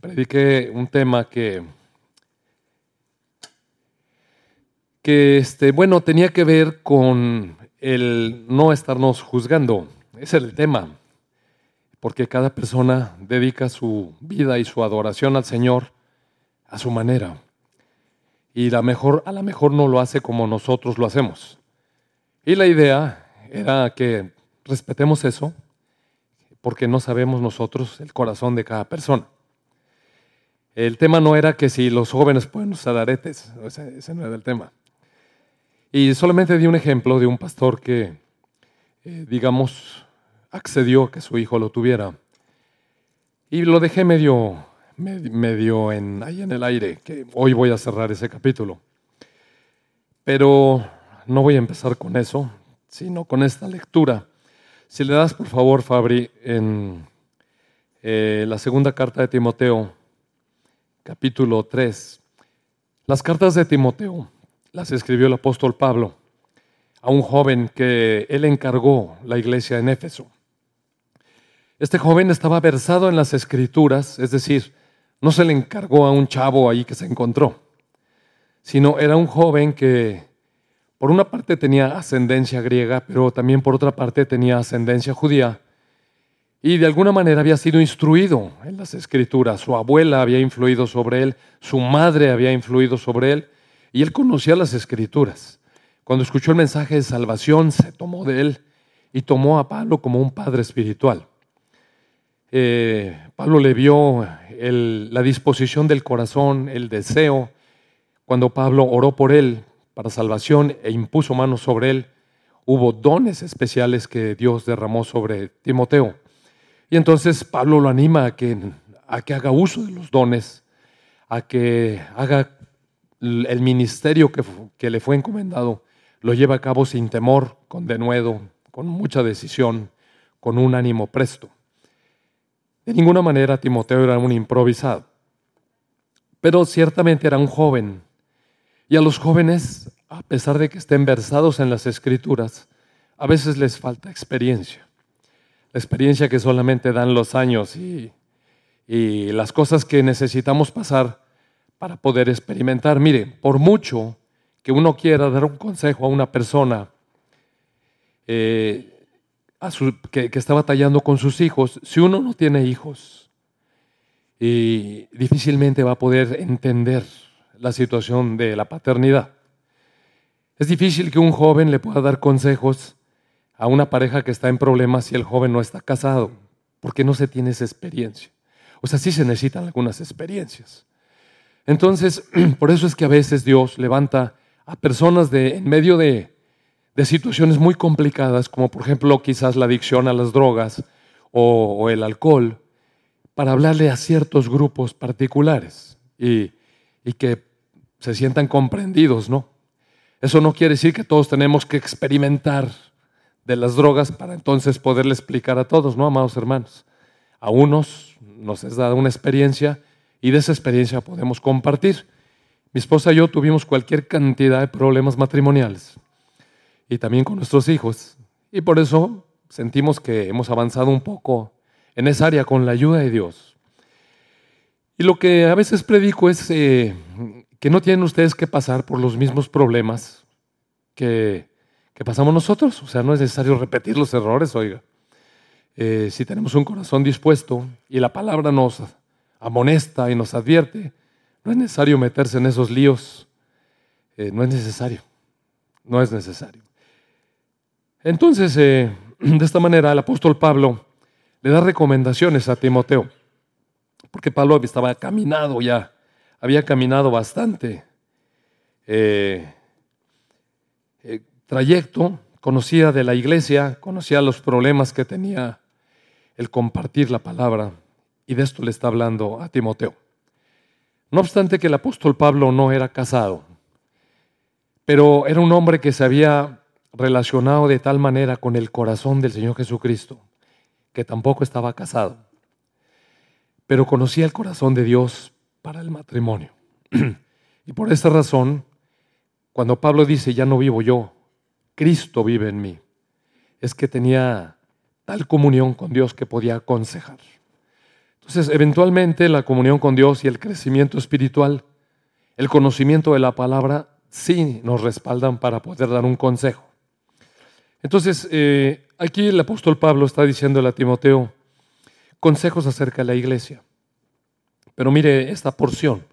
prediqué un tema que, que este, bueno, tenía que ver con el no estarnos juzgando. Ese era el tema, porque cada persona dedica su vida y su adoración al Señor a su manera. Y la mejor, a lo mejor no lo hace como nosotros lo hacemos. Y la idea era que respetemos eso, porque no sabemos nosotros el corazón de cada persona. El tema no era que si los jóvenes pueden usar aretes, ese, no era el tema. Y solamente di un ejemplo de un pastor que, eh, digamos, accedió a que su hijo lo tuviera. Y lo dejé medio, medio en, ahí en el aire, que hoy voy a cerrar ese capítulo. Pero no voy a empezar con eso, sino con esta lectura. Si le das, por favor, Fabri, en eh, la segunda carta de Timoteo, capítulo 3. Las cartas de Timoteo las escribió el apóstol Pablo a un joven que él encargó la iglesia en Éfeso. Este joven estaba versado en las escrituras, es decir, no se le encargó a un chavo ahí que se encontró, sino era un joven que por una parte tenía ascendencia griega, pero también por otra parte tenía ascendencia judía y de alguna manera había sido instruido en las escrituras. Su abuela había influido sobre él, su madre había influido sobre él, y él conocía las escrituras. Cuando escuchó el mensaje de salvación, se tomó de él y tomó a Pablo como un padre espiritual. Eh, Pablo le vio la disposición del corazón, el deseo. Cuando Pablo oró por él para salvación e impuso manos sobre él, hubo dones especiales que Dios derramó sobre Timoteo. Y entonces Pablo lo anima a que, a que haga uso de los dones, a que haga el ministerio que, que le fue encomendado, lo lleve a cabo sin temor, con denuedo, con mucha decisión, con un ánimo presto. De ninguna manera Timoteo era un improvisado, pero ciertamente era un joven. Y a los jóvenes, a pesar de que estén versados en las escrituras, a veces les falta experiencia la experiencia que solamente dan los años y, las cosas que necesitamos pasar para poder experimentar. Mire, por mucho que uno quiera dar un consejo a una persona eh, que, que, está batallando con sus hijos, si uno no tiene hijos, y difícilmente va a poder entender la situación de la paternidad. Es difícil que un joven le pueda dar consejos a una pareja que está en problemas si el joven no está casado, porque no se tiene esa experiencia. O sea, sí se necesitan algunas experiencias. Entonces, por eso es que a veces Dios levanta a personas de, en medio de, de situaciones muy complicadas, como por ejemplo quizás la adicción a las drogas o, el alcohol, para hablarle a ciertos grupos particulares y que se sientan comprendidos, ¿no? Eso no quiere decir que todos tenemos que experimentar de las drogas para entonces poderle explicar a todos, ¿no, amados hermanos? A unos nos es dada una experiencia y de esa experiencia podemos compartir. Mi esposa y yo tuvimos cualquier cantidad de problemas matrimoniales y también con nuestros hijos. Y por eso sentimos que hemos avanzado un poco en esa área con la ayuda de Dios. Y lo que a veces predico es eh, que no tienen ustedes que pasar por los mismos problemas que que pasamos nosotros. O sea, no es necesario repetir los errores, oiga. Eh, si tenemos un corazón dispuesto y la palabra nos amonesta y nos advierte, no es necesario meterse en esos líos. Eh, no es necesario. No es necesario. Entonces, eh, de esta manera, el apóstol Pablo le da recomendaciones a Timoteo, porque Pablo estaba caminado ya, había caminado bastante trayecto, conocía de la iglesia, conocía los problemas que tenía el compartir la palabra, y de esto le está hablando a Timoteo. No obstante que el apóstol Pablo no era casado, pero era un hombre que se había relacionado de tal manera con el corazón del Señor Jesucristo, que tampoco estaba casado, pero conocía el corazón de Dios para el matrimonio. y por esta razón, cuando Pablo dice, ya no vivo yo, Cristo vive en mí. Es que tenía tal comunión con Dios que podía aconsejar. Entonces, eventualmente la comunión con Dios y el crecimiento espiritual, el conocimiento de la palabra, sí nos respaldan para poder dar un consejo. Entonces, eh, aquí el apóstol Pablo está diciendo a Timoteo consejos acerca de la iglesia. Pero mire esta porción.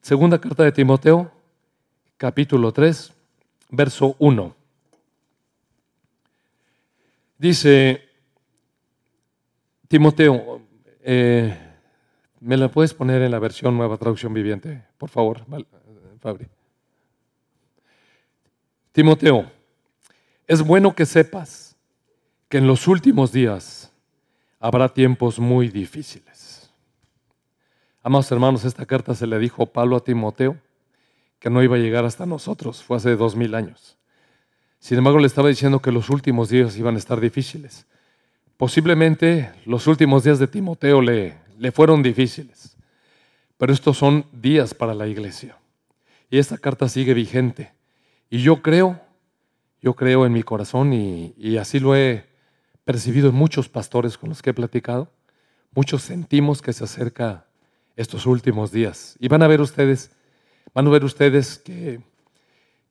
Segunda carta de Timoteo, capítulo 3, verso 1. Dice, Timoteo, eh, ¿me la puedes poner en la versión nueva traducción viviente? Por favor, Fabri. Timoteo, es bueno que sepas que en los últimos días habrá tiempos muy difíciles. Amados hermanos, esta carta se le dijo Pablo a Timoteo que no iba a llegar hasta nosotros, fue hace dos mil años. Sin embargo, le estaba diciendo que los últimos días iban a estar difíciles. Posiblemente los últimos días de Timoteo le, le fueron difíciles, pero estos son días para la iglesia. Y esta carta sigue vigente. Y yo creo, yo creo en mi corazón y, y así lo he percibido en muchos pastores con los que he platicado. Muchos sentimos que se acerca estos últimos días. Y van a ver ustedes, van a ver ustedes que,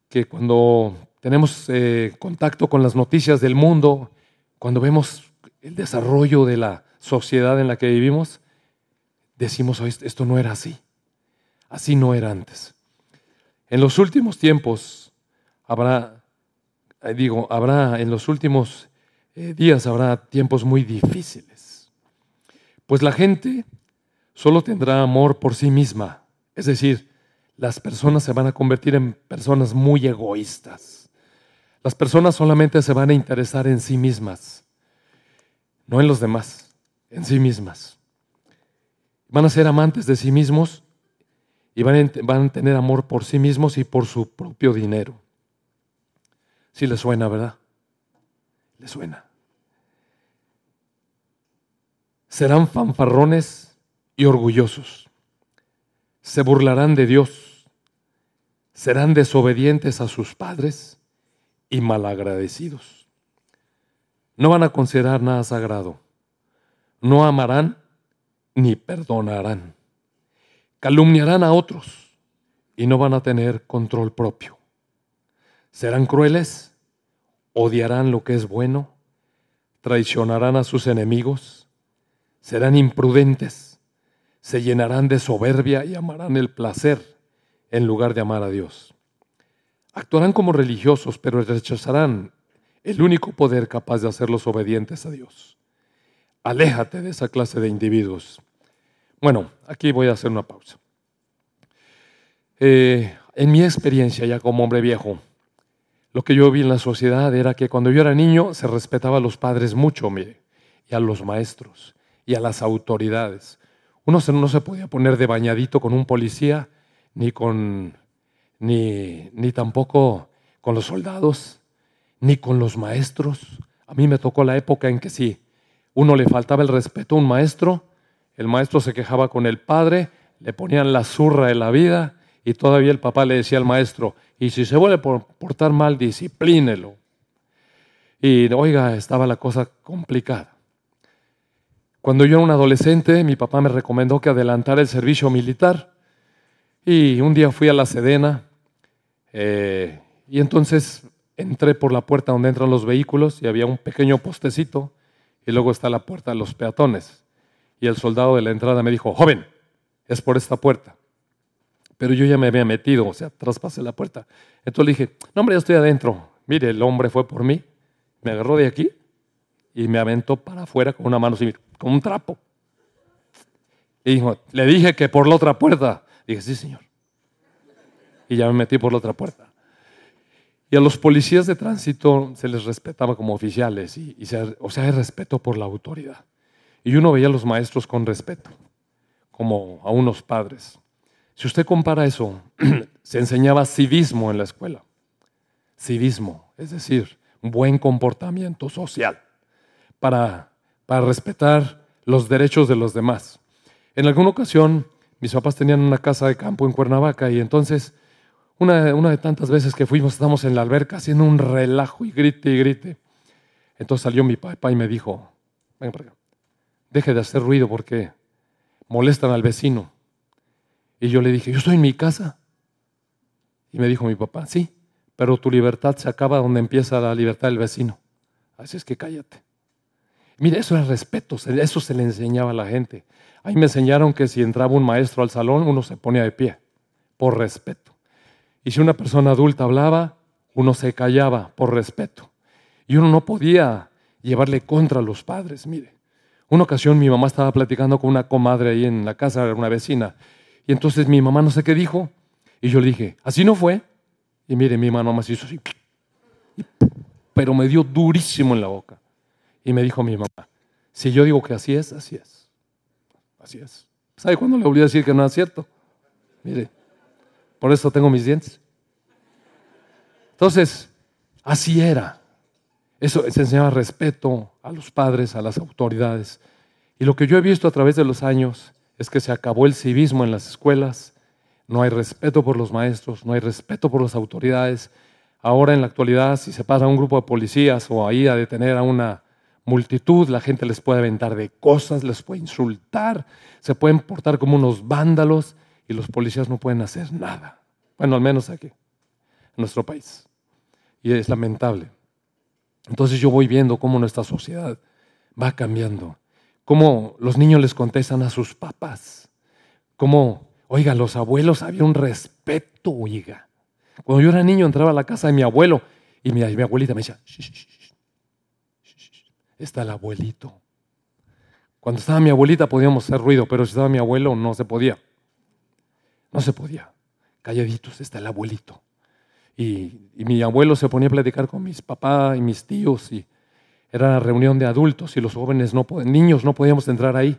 que cuando tenemos eh, contacto con las noticias del mundo, cuando vemos el desarrollo de la sociedad en la que vivimos, decimos, esto no era así, así no era antes. En los últimos tiempos habrá, eh, digo, habrá, en los últimos eh, días habrá tiempos muy difíciles, pues la gente solo tendrá amor por sí misma, es decir, las personas se van a convertir en personas muy egoístas las personas solamente se van a interesar en sí mismas, no en los demás, en sí mismas. Van a ser amantes de sí mismos y van a, tener amor por sí mismos y por su propio dinero. Si les suena, ¿verdad? Les suena. Serán fanfarrones y orgullosos. Se burlarán de Dios. Serán desobedientes a sus padres y malagradecidos. No van a considerar nada sagrado. No amarán ni perdonarán. Calumniarán a otros y no van a tener control propio. Serán crueles, odiarán lo que es bueno, traicionarán a sus enemigos, serán imprudentes, se llenarán de soberbia y amarán el placer en lugar de amar a Dios. Actuarán como religiosos, pero rechazarán el único poder capaz de hacerlos obedientes a Dios. Aléjate de esa clase de individuos. Bueno, aquí voy a hacer una pausa. Eh, en mi experiencia ya como hombre viejo, lo que yo vi en la sociedad era que cuando yo era niño se respetaba a los padres mucho, mire, y a los maestros, y a las autoridades. Uno no se podía poner de bañadito con un policía, ni con ni, ni tampoco con los soldados, ni con los maestros. A mí me tocó la época en que sí, uno le faltaba el respeto a un maestro, el maestro se quejaba con el padre, le ponían la zurra de la vida y todavía el papá le decía al maestro, y si se vuelve a portar mal, disciplínelo. Y oiga, estaba la cosa complicada. Cuando yo era un adolescente, mi papá me recomendó que adelantara el servicio militar. Y un día fui a la Sedena eh, y entonces entré por la puerta donde entran los vehículos y había un pequeño postecito y luego está la puerta de los peatones. Y el soldado de la entrada me dijo, joven, es por esta puerta. Pero yo ya me había metido, o sea, traspasé la puerta. Entonces le dije, no hombre, ya estoy adentro. Mire, el hombre fue por mí, me agarró de aquí y me aventó para afuera con una mano así, con un trapo. Y dijo, le dije que por la otra puerta. Dije, sí, señor y ya me metí por la otra puerta. Y a los policías de tránsito se les respetaba como oficiales, y, o sea, hay respeto por la autoridad. Y uno veía a los maestros con respeto, como a unos padres. Si usted compara eso, se enseñaba civismo en la escuela. Civismo, es decir, buen comportamiento social para, para respetar los derechos de los demás. En alguna ocasión, mis papás tenían una casa de campo en Cuernavaca y entonces una, de tantas veces que fuimos, estamos en la alberca haciendo un relajo y grite y grite. Entonces salió mi papá y me dijo, venga para acá, deje de hacer ruido porque molestan al vecino. Y yo le dije, yo estoy en mi casa. Y me dijo mi papá, sí, pero tu libertad se acaba donde empieza la libertad del vecino. Así es que cállate. Mire, eso es respeto, eso se le enseñaba a la gente. Ahí me enseñaron que si entraba un maestro al salón, uno se ponía de pie, por respeto. Y si una persona adulta hablaba, uno se callaba por respeto. Y uno no podía llevarle contra los padres, mire. Una ocasión mi mamá estaba platicando con una comadre ahí en la casa una vecina. Y entonces mi mamá no sé qué dijo. Y yo le dije, así no fue. Y mire, mi mamá nomás hizo así. Pero me dio durísimo en la boca. Y me dijo mi mamá, si yo digo que así es, así es. Así es. ¿Sabe cuándo le volví a decir que no es cierto? Mire, por eso tengo mis dientes. Entonces, así era. Eso se enseñaba respeto a los padres, a las autoridades. Y lo que yo he visto a través de los años es que se acabó el civismo en las escuelas, no hay respeto por los maestros, no hay respeto por las autoridades. Ahora en la actualidad, si se pasa a un grupo de policías o ahí a detener a una multitud, la gente les puede aventar de cosas, les puede insultar, se pueden portar como unos vándalos y los policías no pueden hacer nada. Bueno, al menos aquí, en nuestro país. Y es lamentable. Entonces yo voy viendo cómo nuestra sociedad va cambiando, cómo los niños les contestan a sus papás, cómo, oiga, los abuelos había un respeto, oiga. Cuando yo era niño entraba a la casa de mi abuelo y mi, abuelita me decía, está el abuelito. Cuando estaba mi abuelita podíamos hacer ruido, pero si estaba mi abuelo no se podía. No se podía. Calladitos, está el abuelito. Y, mi abuelo se ponía a platicar con mis papás y mis tíos y era la reunión de adultos y los jóvenes no niños no podíamos entrar ahí.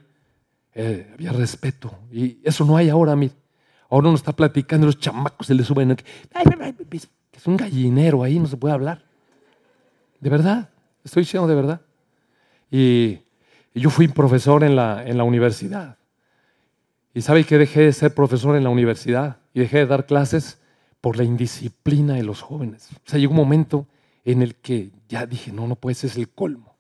Eh, había respeto y eso no hay ahora. Ahora uno está platicando, los chamacos se le suben. Es un gallinero ahí, no se puede hablar. De verdad, estoy diciendo de verdad. Y, yo fui profesor en la, en la universidad. ¿Y sabe que dejé de ser profesor en la universidad y dejé de dar clases? Por la indisciplina de los jóvenes. O sea, llegó un momento en el que ya dije, no, no puede ser el colmo.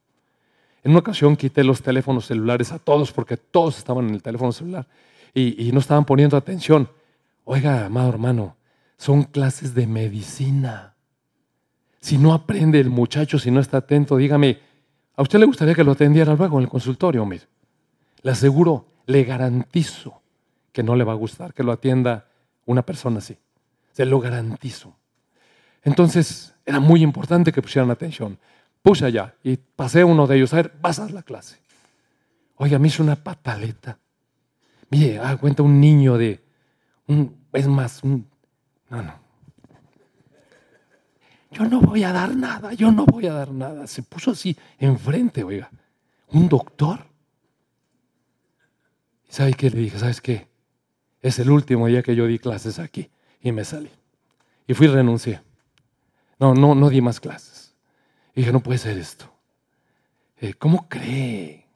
En una ocasión quité los teléfonos celulares a todos porque todos estaban en el teléfono celular y, y no estaban poniendo atención. Oiga, amado hermano, son clases de medicina. Si no aprende el muchacho, si no está atento, dígame, ¿A usted le gustaría que lo atendiera luego en el consultorio? Mire, le aseguro, le garantizo que no le va a gustar que lo atienda una persona así. Se lo garantizo. Entonces, era muy importante que pusieran atención. Puse allá y pasé uno de ellos. A ver, vas a la clase. Oiga, me hizo una pataleta. Mire, ah, cuenta un niño de, un, es más, un, no, no, yo no voy a dar nada, yo no voy a dar nada. Se puso así enfrente, oiga, un doctor. ¿Y sabe qué le dije? ¿Sabes qué? Es el último día que yo di clases aquí y me salí. Y fui y renuncié. No, no, no di más clases. Y dije, no puede ser esto. Eh, ¿Cómo cree?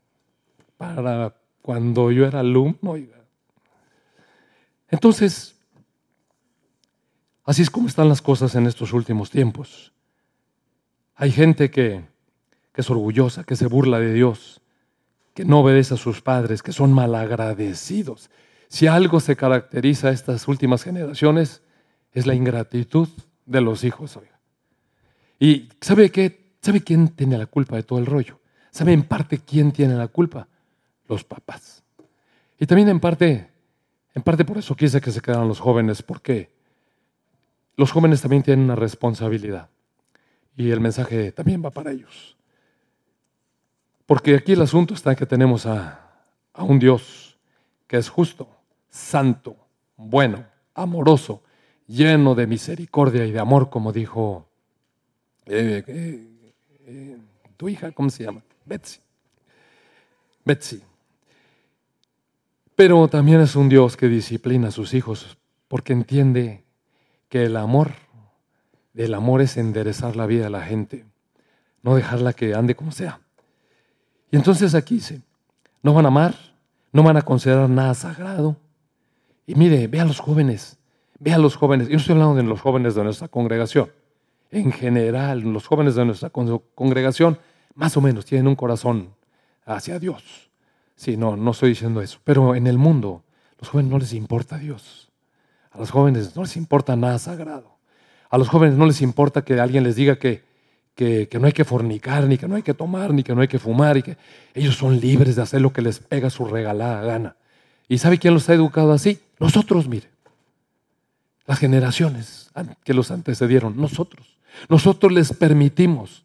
Para cuando yo era alumno, oiga. Entonces, Así es como están las cosas en estos últimos tiempos. Hay gente que, es orgullosa, que se burla de Dios, que no obedece a sus padres, que son malagradecidos. Si algo se caracteriza a estas últimas generaciones, es la ingratitud de los hijos. ¿Y sabe qué? ¿Sabe quién tiene la culpa de todo el rollo? ¿Sabe en parte quién tiene la culpa? Los papás. Y también en parte, en parte por eso quise que se quedaran los jóvenes, porque los jóvenes también tienen una responsabilidad y el mensaje también va para ellos. Porque aquí el asunto está que tenemos a, un Dios que es justo, santo, bueno, amoroso, lleno de misericordia y de amor, como dijo eh, eh, eh, tu hija, ¿cómo se llama? Betsy. Betsy. Pero también es un Dios que disciplina a sus hijos porque entiende que el amor, del amor es enderezar la vida de la gente, no dejarla que ande como sea. Y entonces aquí dice, no van a amar, no van a considerar nada sagrado. Y mire, ve a los jóvenes, ve a los jóvenes. Yo no estoy hablando de los jóvenes de nuestra congregación. En general, los jóvenes de nuestra congregación más o menos tienen un corazón hacia Dios. Sí, no, no estoy diciendo eso. Pero en el mundo, los jóvenes no les importa Dios. A los jóvenes no les importa nada sagrado. A los jóvenes no les importa que alguien les diga que, que, no hay que fornicar, ni que no hay que tomar, ni que no hay que fumar, y que ellos son libres de hacer lo que les pega su regalada gana. ¿Y sabe quién los ha educado así? Nosotros, mire. Las generaciones que los antecedieron, nosotros. Nosotros les permitimos.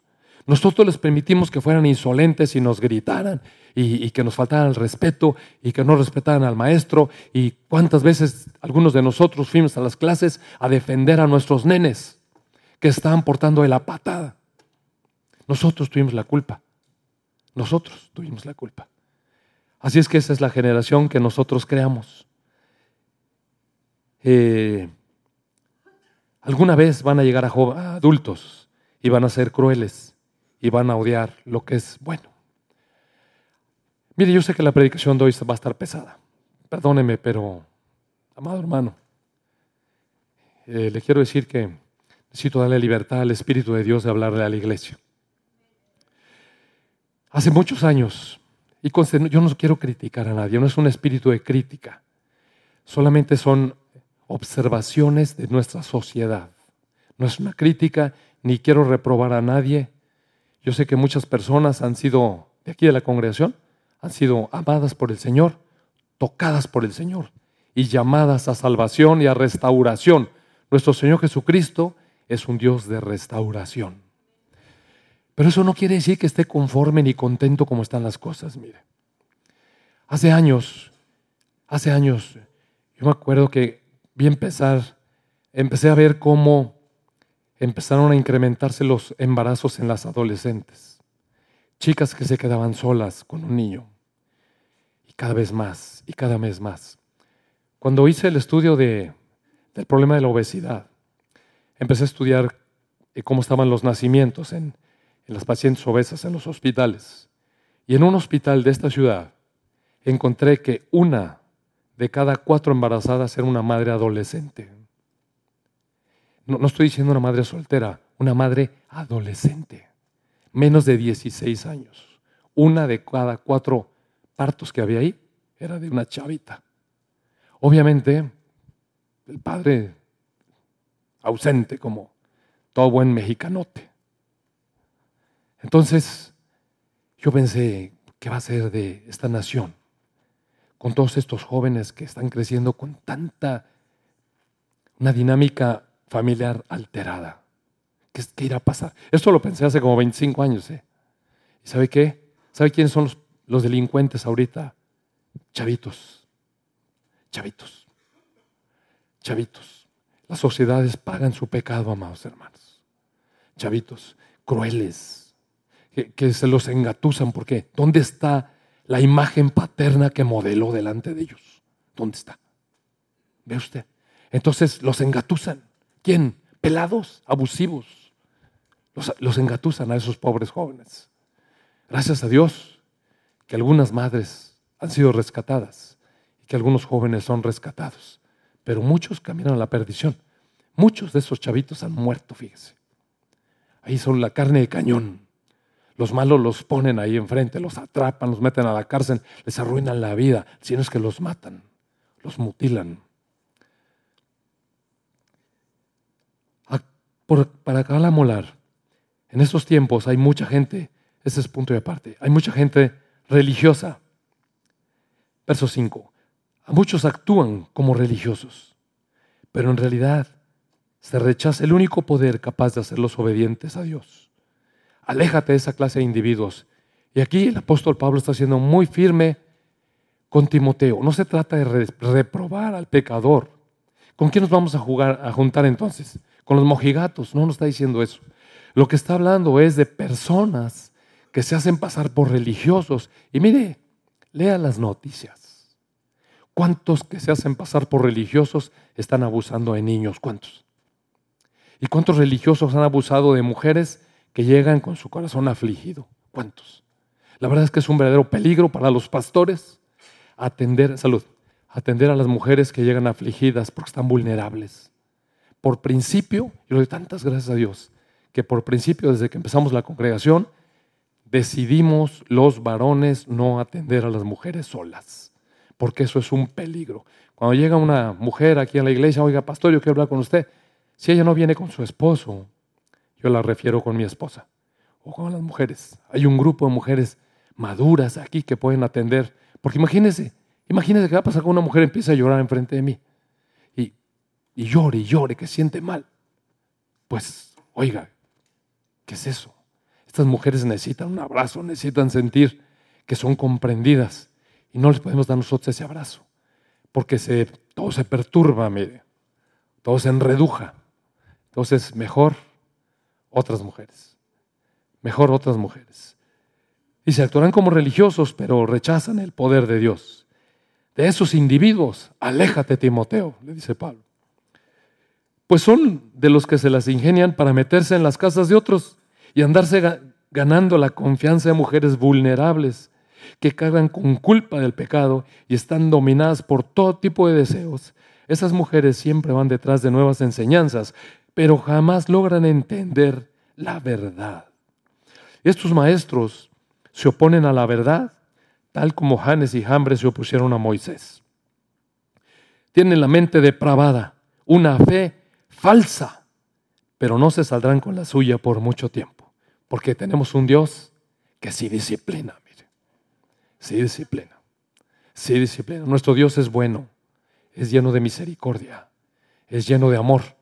Nosotros les permitimos que fueran insolentes y nos gritaran y, que nos faltaran el respeto y que no respetaran al maestro. Y cuántas veces algunos de nosotros fuimos a las clases a defender a nuestros nenes que estaban portando de la patada. Nosotros tuvimos la culpa. Nosotros tuvimos la culpa. Así es que esa es la generación que nosotros creamos. Eh, alguna vez van a llegar a, adultos y van a ser crueles y van a odiar lo que es bueno. Mire, yo sé que la predicación de hoy va a estar pesada. Perdóneme, pero, amado hermano, eh, le quiero decir que necesito darle libertad al Espíritu de Dios de hablarle a la iglesia. Hace muchos años, y yo no quiero criticar a nadie, no es un espíritu de crítica, solamente son observaciones de nuestra sociedad. No es una crítica, ni quiero reprobar a nadie. Yo sé que muchas personas han sido, de aquí de la congregación, han sido amadas por el Señor, tocadas por el Señor y llamadas a salvación y a restauración. Nuestro Señor Jesucristo es un Dios de restauración. Pero eso no quiere decir que esté conforme ni contento como están las cosas, mire. Hace años, hace años, yo me acuerdo que vi empezar, empecé a ver cómo empezaron a incrementarse los embarazos en las adolescentes. Chicas que se quedaban solas con un niño. Y cada vez más, y cada vez más. Cuando hice el estudio de, del problema de la obesidad, empecé a estudiar eh, cómo estaban los nacimientos en, en las pacientes obesas en los hospitales. Y en un hospital de esta ciudad encontré que una de cada cuatro embarazadas era una madre adolescente. No, estoy diciendo una madre soltera, una madre adolescente, menos de 16 años. Una de cada cuatro partos que había ahí era de una chavita. Obviamente, el padre ausente como todo buen mexicanote. Entonces, yo pensé, ¿qué va a ser de esta nación? Con todos estos jóvenes que están creciendo con tanta, una dinámica familiar alterada. ¿Qué, qué irá a pasar? Esto lo pensé hace como 25 años. ¿eh? ¿Y sabe qué? ¿Sabe quiénes son los, delincuentes ahorita? Chavitos. Chavitos. Chavitos. Las sociedades pagan su pecado, amados hermanos. Chavitos, crueles, que, se los engatusan. porque ¿Dónde está la imagen paterna que modeló delante de ellos? ¿Dónde está? ¿Ve usted? Entonces los engatusan. ¿Quién? Pelados, abusivos. Los, los engatusan a esos pobres jóvenes. Gracias a Dios que algunas madres han sido rescatadas y que algunos jóvenes son rescatados. Pero muchos caminan a la perdición. Muchos de esos chavitos han muerto, fíjese. Ahí son la carne de cañón. Los malos los ponen ahí enfrente, los atrapan, los meten a la cárcel, les arruinan la vida, si no es que los matan, los mutilan. Para la molar, en estos tiempos hay mucha gente, ese es punto de aparte, hay mucha gente religiosa. Verso 5. A muchos actúan como religiosos, pero en realidad se rechaza el único poder capaz de hacerlos obedientes a Dios. Aléjate de esa clase de individuos. Y aquí el apóstol Pablo está siendo muy firme con Timoteo. No se trata de reprobar al pecador. ¿Con quién nos vamos a, jugar, a juntar entonces? Con los mojigatos. No nos está diciendo eso. Lo que está hablando es de personas que se hacen pasar por religiosos. Y mire, lea las noticias. ¿Cuántos que se hacen pasar por religiosos están abusando de niños? ¿Cuántos? ¿Y cuántos religiosos han abusado de mujeres que llegan con su corazón afligido. ¿Cuántos? La verdad es que es un verdadero peligro para los pastores atender, salud, atender a las mujeres que llegan afligidas porque están vulnerables. Por principio, yo le doy tantas gracias a Dios, que por principio, desde que empezamos la congregación, decidimos los varones no atender a las mujeres solas, porque eso es un peligro. Cuando llega una mujer aquí a la iglesia, oiga, pastor, yo quiero hablar con usted. Si ella no viene con su esposo, yo la refiero con mi esposa o con las mujeres. Hay un grupo de mujeres maduras aquí que pueden atender. Porque imagínense, imagínense qué va a pasar con una mujer empieza a llorar enfrente de mí. Y, llore y llore, que siente mal. Pues, oiga, ¿qué es eso? Estas mujeres necesitan un abrazo, necesitan sentir que son comprendidas. Y no les podemos dar nosotros ese abrazo. Porque se, todo se perturba, mire. Todo se enreduja. Entonces, mejor otras mujeres. Mejor otras mujeres. Y se actuarán como religiosos, pero rechazan el poder de Dios. De esos individuos, aléjate, Timoteo, le dice Pablo. Pues son de los que se las ingenian para meterse en las casas de otros y andarse ganando la confianza de mujeres vulnerables que cargan con culpa del pecado y están dominadas por todo tipo de deseos. Esas mujeres siempre van detrás de nuevas enseñanzas, pero jamás logran entender la verdad. Estos maestros se oponen a la verdad, tal como Janes y Jambres se opusieron a Moisés. Tienen la mente depravada, una fe falsa, pero no se saldrán con la suya por mucho tiempo, porque tenemos un Dios que sí disciplina, mire, sí disciplina, sí disciplina. Nuestro Dios es bueno, es lleno de misericordia, es lleno de amor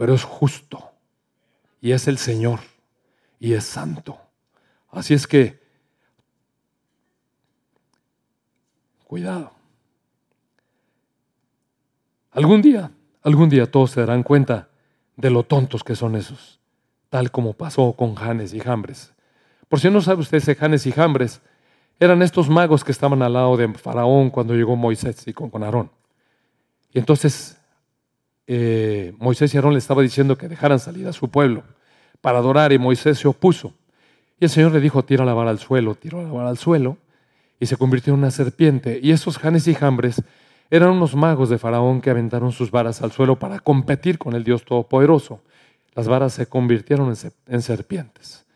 pero es justo y es el Señor y es santo. Así es que, cuidado. Algún día, algún día todos se darán cuenta de lo tontos que son esos, tal como pasó con Janes y Jambres. Por si no sabe usted, ese Janes y Jambres eran estos magos que estaban al lado de Faraón cuando llegó Moisés y con, Aarón. Y entonces eh, Moisés y Aarón le estaba diciendo que dejaran salir a su pueblo para adorar y Moisés se opuso. Y el Señor le dijo, tira la vara al suelo, tiró la vara al suelo y se convirtió en una serpiente. Y esos Janes y Jambres eran unos magos de Faraón que aventaron sus varas al suelo para competir con el Dios Todopoderoso. Las varas se convirtieron en serpientes.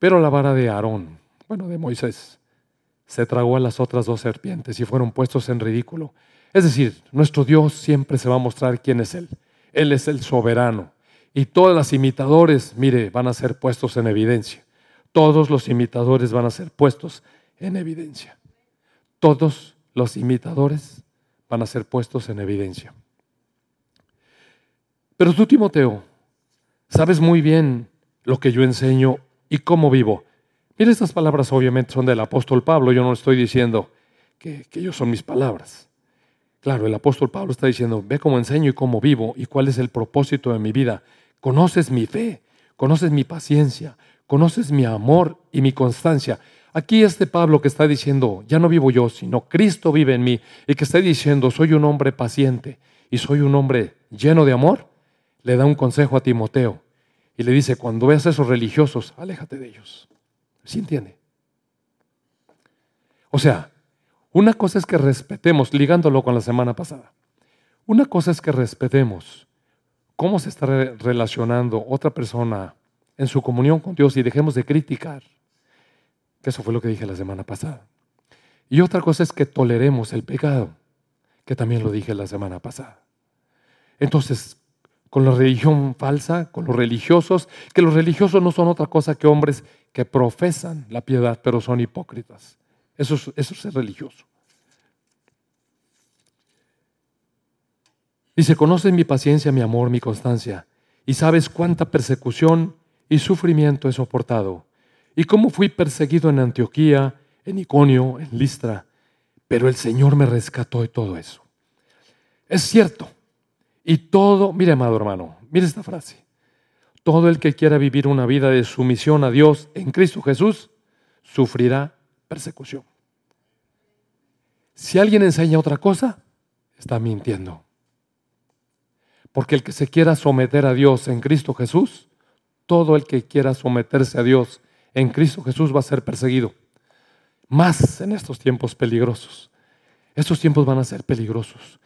Pero la vara de Aarón, bueno, de Moisés, se tragó a las otras dos serpientes y fueron puestos en ridículo. Es decir, nuestro Dios siempre se va a mostrar quién es Él. Él es el soberano. Y todas las imitadores, mire, van a ser puestos en evidencia. Todos los imitadores van a ser puestos en evidencia. Todos los imitadores van a ser puestos en evidencia. Pero tú, Timoteo, sabes muy bien lo que yo enseño y cómo vivo. Mire, estas palabras obviamente son del apóstol Pablo. Yo no estoy diciendo que, que ellos son mis palabras. Claro, el apóstol Pablo está diciendo, ve cómo enseño y cómo vivo y cuál es el propósito de mi vida. Conoces mi fe, conoces mi paciencia, conoces mi amor y mi constancia. Aquí este Pablo que está diciendo, ya no vivo yo, sino Cristo vive en mí, y que está diciendo, soy un hombre paciente y soy un hombre lleno de amor, le da un consejo a Timoteo y le dice, cuando veas a esos religiosos, aléjate de ellos. ¿Sí entiende? O sea, una cosa es que respetemos, ligándolo con la semana pasada. Una cosa es que respetemos cómo se está relacionando otra persona en su comunión con Dios y dejemos de criticar. Que eso fue lo que dije la semana pasada. Y otra cosa es que toleremos el pecado, que también lo dije la semana pasada. Entonces, con la religión falsa, con los religiosos, que los religiosos no son otra cosa que hombres que profesan la piedad, pero son hipócritas. Eso es, eso es religioso. Dice, conoces mi paciencia, mi amor, mi constancia, y sabes cuánta persecución y sufrimiento he soportado, y cómo fui perseguido en Antioquía, en Iconio, en Listra, pero el Señor me rescató de todo eso. Es cierto, y todo, mire amado hermano, mire esta frase, todo el que quiera vivir una vida de sumisión a Dios en Cristo Jesús, sufrirá persecución. Si alguien enseña otra cosa, está mintiendo. Porque el que se quiera someter a Dios en Cristo Jesús, todo el que quiera someterse a Dios en Cristo Jesús va a ser perseguido. Más en estos tiempos peligrosos. Estos tiempos van a ser peligrosos.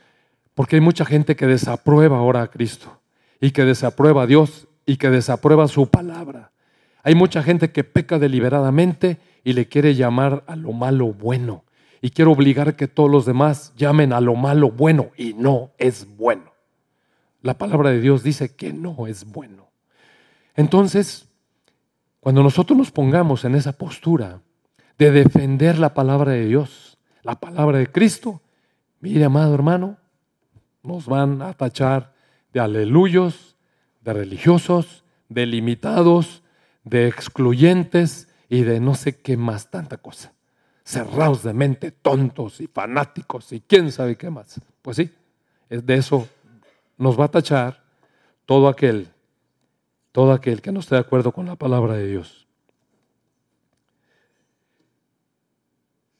Porque hay mucha gente que desaprueba ahora a Cristo y que desaprueba a Dios y que desaprueba su palabra. Hay mucha gente que peca deliberadamente y le quiere llamar a lo malo bueno. Y quiere obligar que todos los demás llamen a lo malo bueno y no es bueno. La palabra de Dios dice que no es bueno. Entonces, cuando nosotros nos pongamos en esa postura de defender la palabra de Dios, la palabra de Cristo, mire, amado hermano, nos van a tachar de aleluyos, de religiosos, de limitados, de excluyentes y de no sé qué más, tanta cosa. Cerrados de mente, tontos y fanáticos y quién sabe qué más. Pues sí, es de eso nos va a tachar todo aquel, todo aquel que no esté de acuerdo con la palabra de Dios.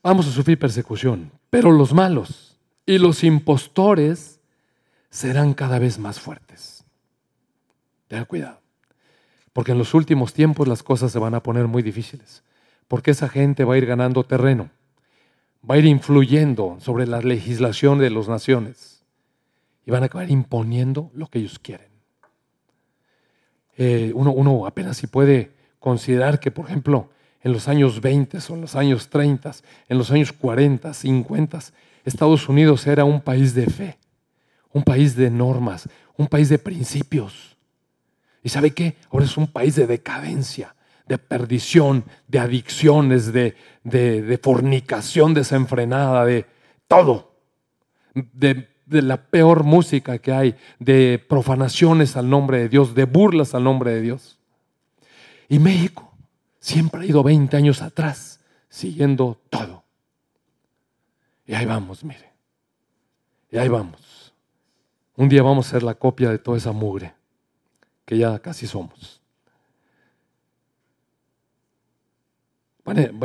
Vamos a sufrir persecución, pero los malos y los impostores serán cada vez más fuertes. Tenga cuidado, porque en los últimos tiempos las cosas se van a poner muy difíciles, porque esa gente va a ir ganando terreno, va a ir influyendo sobre la legislación de las naciones y van a acabar imponiendo lo que ellos quieren. Eh, uno, apenas si puede considerar que, por ejemplo, en los años 20 o en los años 30, en los años 40, 50, Estados Unidos era un país de fe, un país de normas, un país de principios. ¿Y sabe qué? Ahora es un país de decadencia, de perdición, de adicciones, de, de, fornicación desenfrenada, de todo. De, de la peor música que hay, de profanaciones al nombre de Dios, de burlas al nombre de Dios. Y México Siempre ha ido 20 años atrás, siguiendo todo. Y ahí vamos, mire. Y ahí vamos. Un día vamos a ser la copia de toda esa mugre que ya casi somos.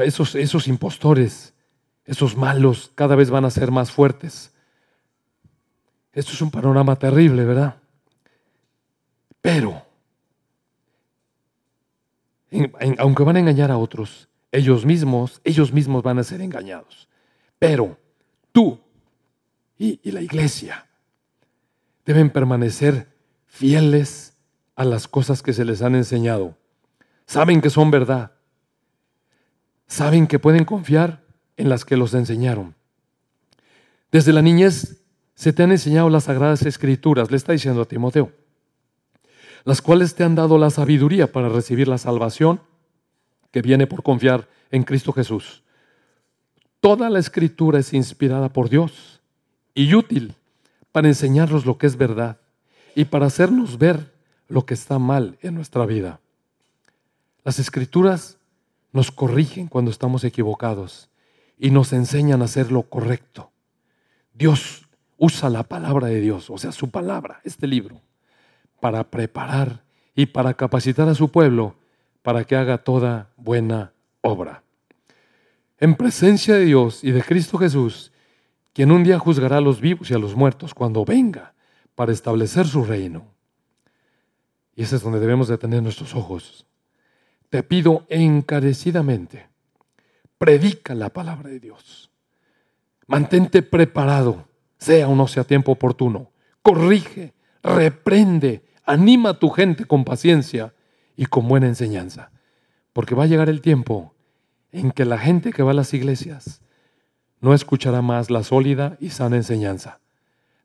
esos, esos impostores, esos malos, cada vez van a ser más fuertes. Esto es un panorama terrible, ¿verdad? Pero aunque van a engañar a otros, ellos mismos, ellos mismos van a ser engañados. Pero tú y, y la iglesia deben permanecer fieles a las cosas que se les han enseñado. Saben que son verdad. Saben que pueden confiar en las que los enseñaron. Desde la niñez se te han enseñado las sagradas escrituras, le está diciendo a Timoteo las cuales te han dado la sabiduría para recibir la salvación que viene por confiar en Cristo Jesús. Toda la escritura es inspirada por Dios y útil para enseñarnos lo que es verdad y para hacernos ver lo que está mal en nuestra vida. Las escrituras nos corrigen cuando estamos equivocados y nos enseñan a hacer lo correcto. Dios usa la palabra de Dios, o sea, su palabra, este libro, para preparar y para capacitar a su pueblo para que haga toda buena obra. En presencia de Dios y de Cristo Jesús, quien un día juzgará a los vivos y a los muertos cuando venga para establecer su reino. Y ese es donde debemos de tener nuestros ojos. Te pido encarecidamente, predica la palabra de Dios. Mantente preparado, sea o no sea tiempo oportuno. Corrige, reprende, anima a tu gente con paciencia y con buena enseñanza. Porque va a llegar el tiempo en que la gente que va a las iglesias no escuchará más la sólida y sana enseñanza.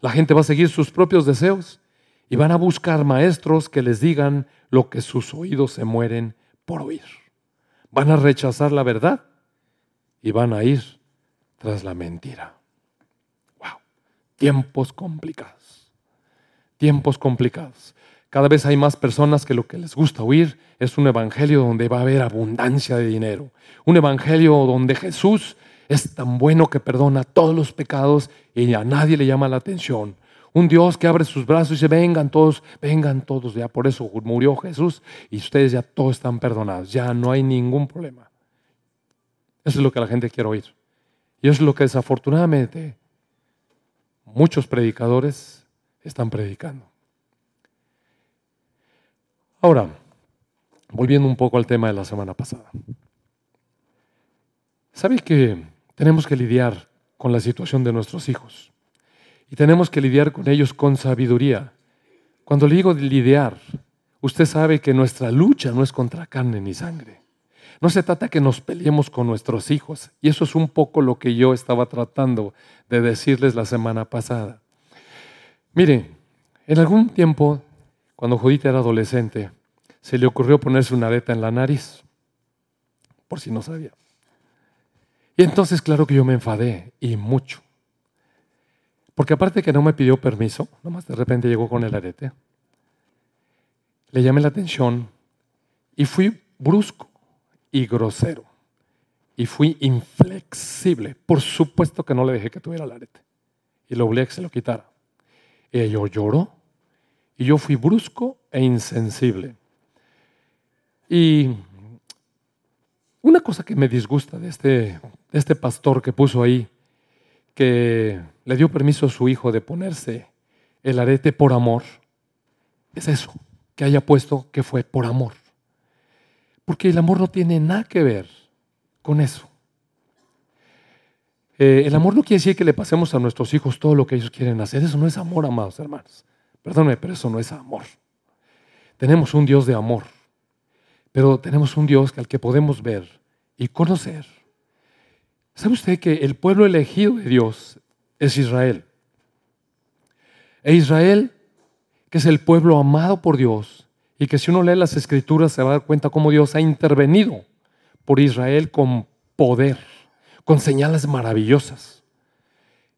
La gente va a seguir sus propios deseos y van a buscar maestros que les digan lo que sus oídos se mueren por oír. Van a rechazar la verdad y van a ir tras la mentira. Tiempos complicados. Tiempos complicados. Cada vez hay más personas que lo que les gusta oír es un evangelio donde va a haber abundancia de dinero. Un evangelio donde Jesús es tan bueno que perdona todos los pecados y a nadie le llama la atención. Un Dios que abre sus brazos y dice, vengan todos, vengan todos. Ya por eso murió Jesús y ustedes ya todos están perdonados. Ya no hay ningún problema. Eso es lo que la gente quiere oír. Y eso es lo que desafortunadamente muchos predicadores están predicando. Ahora, volviendo un poco al tema de la semana pasada. ¿Sabe que tenemos que lidiar con la situación de nuestros hijos? Y tenemos que lidiar con ellos con sabiduría. Cuando le digo lidiar usted sabe que nuestra lucha no es contra carne ni sangre. No se trata que nos peleemos con nuestros hijos. Y eso es un poco lo que yo estaba tratando de decirles la semana pasada. Miren, en algún tiempo, cuando Judita era adolescente, se le ocurrió ponerse una areta en la nariz, por si no sabía. Y entonces, claro que yo me enfadé, y mucho. Porque aparte que no me pidió permiso, nomás de repente llegó con el arete, le llamé la atención y fui brusco y grosero. Y fui inflexible. Por supuesto que no le dejé que tuviera el arete. Y lo obligué a que se lo quitara. Ella lloró y yo fui brusco e insensible. Y una cosa que me disgusta de este, de este pastor que puso ahí, que le dio permiso a su hijo de ponerse el arete por amor, es eso, que haya puesto que fue por amor. Porque el amor no tiene nada que ver con eso. Eh, el amor no quiere decir que le pasemos a nuestros hijos todo lo que ellos quieren hacer. Eso no es amor, amados hermanos. Perdóneme, pero eso no es amor. Tenemos un Dios de amor, pero tenemos un Dios al que podemos ver y conocer. ¿Sabe usted que el pueblo elegido de Dios es Israel? E Israel, que es el pueblo amado por Dios, y que si uno lee las escrituras se va a dar cuenta cómo Dios ha intervenido por Israel con poder, con señales maravillosas.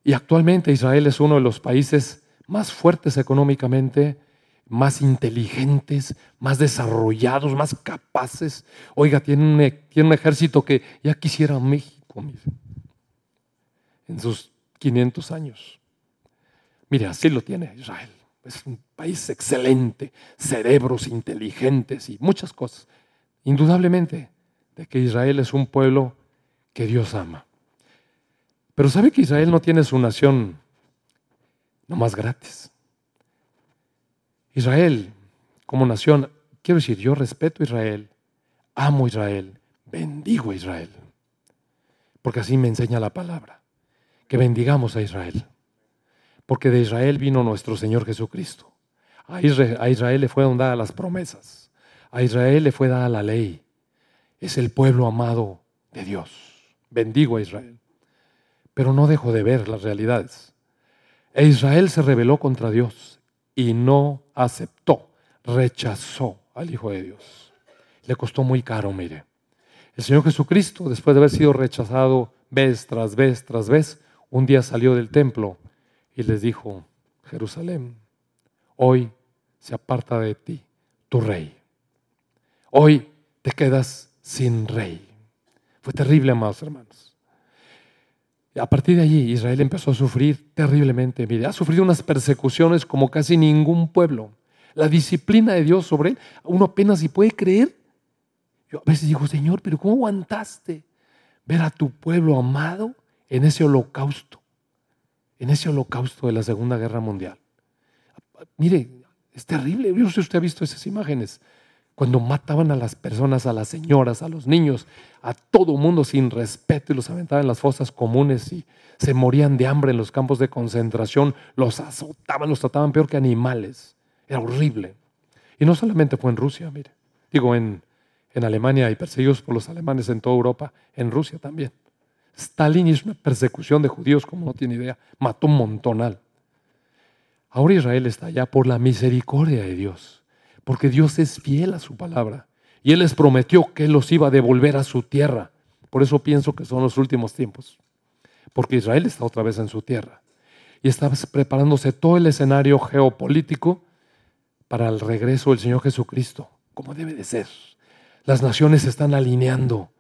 Y actualmente Israel es uno de los países más fuertes económicamente, más inteligentes, más desarrollados, más capaces. Oiga, tiene un, e, tiene un ejército que ya quisiera México en sus 500 años. Mire, así lo tiene Israel. Es un país excelente, cerebros inteligentes y muchas cosas. Indudablemente de que Israel es un pueblo que Dios ama. Pero sabe que Israel no tiene su nación nomás gratis. Israel, como nación, quiero decir, yo respeto a Israel, amo a Israel, bendigo a Israel. Porque así me enseña la palabra, que bendigamos a Israel porque de Israel vino nuestro Señor Jesucristo. A Israel, le fueron dadas las promesas, a Israel le fue dada la ley. Es el pueblo amado de Dios. Bendigo a Israel. Pero no dejo de ver las realidades. E Israel se rebeló contra Dios y no aceptó, rechazó al Hijo de Dios. Le costó muy caro, mire. El Señor Jesucristo, después de haber sido rechazado vez tras vez tras vez, un día salió del templo y les dijo, Jerusalén, hoy se aparta de ti tu rey. Hoy te quedas sin rey. Fue terrible, amados hermanos. A partir de allí Israel empezó a sufrir terriblemente. Ha sufrido unas persecuciones como casi ningún pueblo. La disciplina de Dios sobre él, uno apenas si puede creer. Yo a veces digo, Señor, pero ¿cómo aguantaste ver a tu pueblo amado en ese holocausto? En ese holocausto de la Segunda Guerra Mundial. Mire, es terrible. Yo no sé si usted ha visto esas imágenes. Cuando mataban a las personas, a las señoras, a los niños, a todo mundo sin respeto y los aventaban en las fosas comunes y se morían de hambre en los campos de concentración, los azotaban, los trataban peor que animales. Era horrible. Y no solamente fue en Rusia, mire. Digo, en, en Alemania y perseguidos por los alemanes en toda Europa, en Rusia también. Stalin hizo una persecución de judíos como no tiene idea, mató un montonal. Ahora Israel está allá por la misericordia de Dios, porque Dios es fiel a su palabra y Él les prometió que Él los iba a devolver a su tierra. Por eso pienso que son los últimos tiempos, porque Israel está otra vez en su tierra y está preparándose todo el escenario geopolítico para el regreso del Señor Jesucristo, como debe de ser. Las naciones se están alineando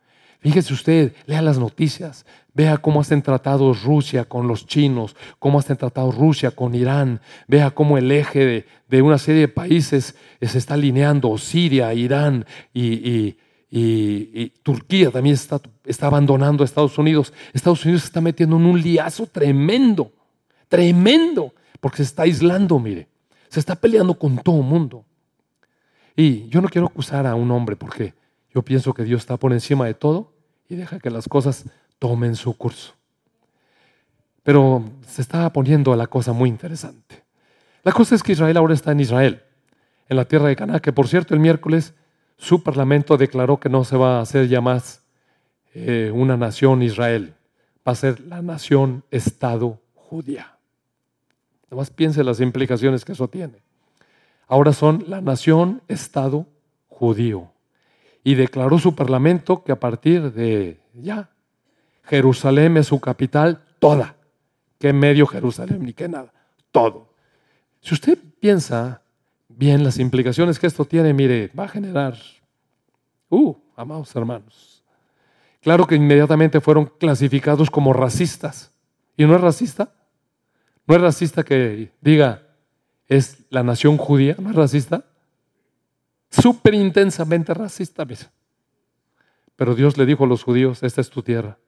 Fíjese usted, lea las noticias, vea cómo están tratados Rusia con los chinos, cómo están tratados Rusia con Irán, vea cómo el eje de, una serie de países se está alineando, Siria, Irán y, Turquía también está, está abandonando a Estados Unidos. Estados Unidos se está metiendo en un liazo tremendo, tremendo, porque se está aislando, mire, se está peleando con todo el mundo. Y yo no quiero acusar a un hombre porque yo pienso que Dios está por encima de todo y deja que las cosas tomen su curso. Pero se está poniendo la cosa muy interesante. La cosa es que Israel ahora está en Israel. en la tierra de Canaán, que por cierto el miércoles su parlamento declaró que no se va a hacer ya más eh, una nación Israel, va a ser la nación Estado judía. Además piense las implicaciones que eso tiene. Ahora son la nación Estado judío. Y declaró su parlamento que a partir de ya, Jerusalén es su capital toda. Que medio Jerusalén ni que nada. Todo. Si usted piensa bien las implicaciones que esto tiene, mire, va a generar, uh, amados hermanos. Claro que inmediatamente fueron clasificados como racistas. ¿Y no es racista? ¿No es racista que diga, es la nación judía? ¿No es racista? Súper intensamente racista. Pero Dios le dijo a los judíos, esta es tu tierra.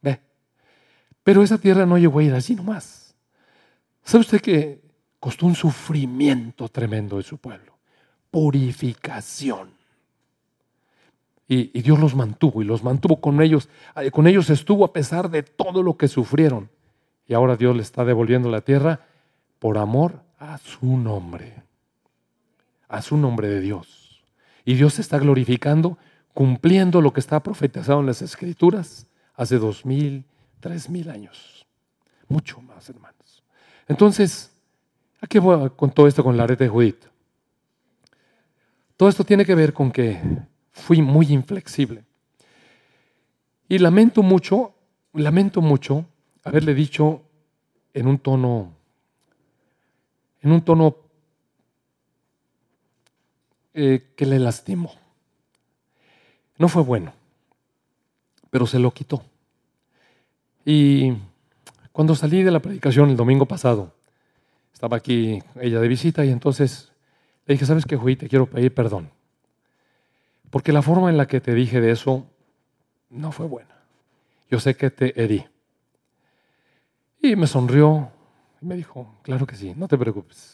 Ve. Pero esa tierra no llegó a ir así nomás. ¿Sabe usted que costó un sufrimiento tremendo de su pueblo? Purificación. Y, y, Dios los mantuvo y los mantuvo con ellos. Con ellos estuvo a pesar de todo lo que sufrieron. Y ahora Dios le está devolviendo la tierra por amor a su nombre. A su nombre de Dios. Y Dios se está glorificando cumpliendo lo que está profetizado en las Escrituras hace dos mil, tres mil años. Mucho más, hermanos. Entonces, ¿a qué voy con todo esto con la red de Judith? Todo esto tiene que ver con que fui muy inflexible. Y lamento mucho, lamento mucho haberle dicho en un tono, en un tono eh, que le lastimó. No fue bueno, pero se lo quitó. Y cuando salí de la predicación el domingo pasado, estaba aquí ella de visita y entonces le dije, ¿sabes qué, Juí? Te quiero pedir perdón. Porque la forma en la que te dije de eso no fue buena. Yo sé que te herí. Y me sonrió y me dijo, claro que sí, no te preocupes.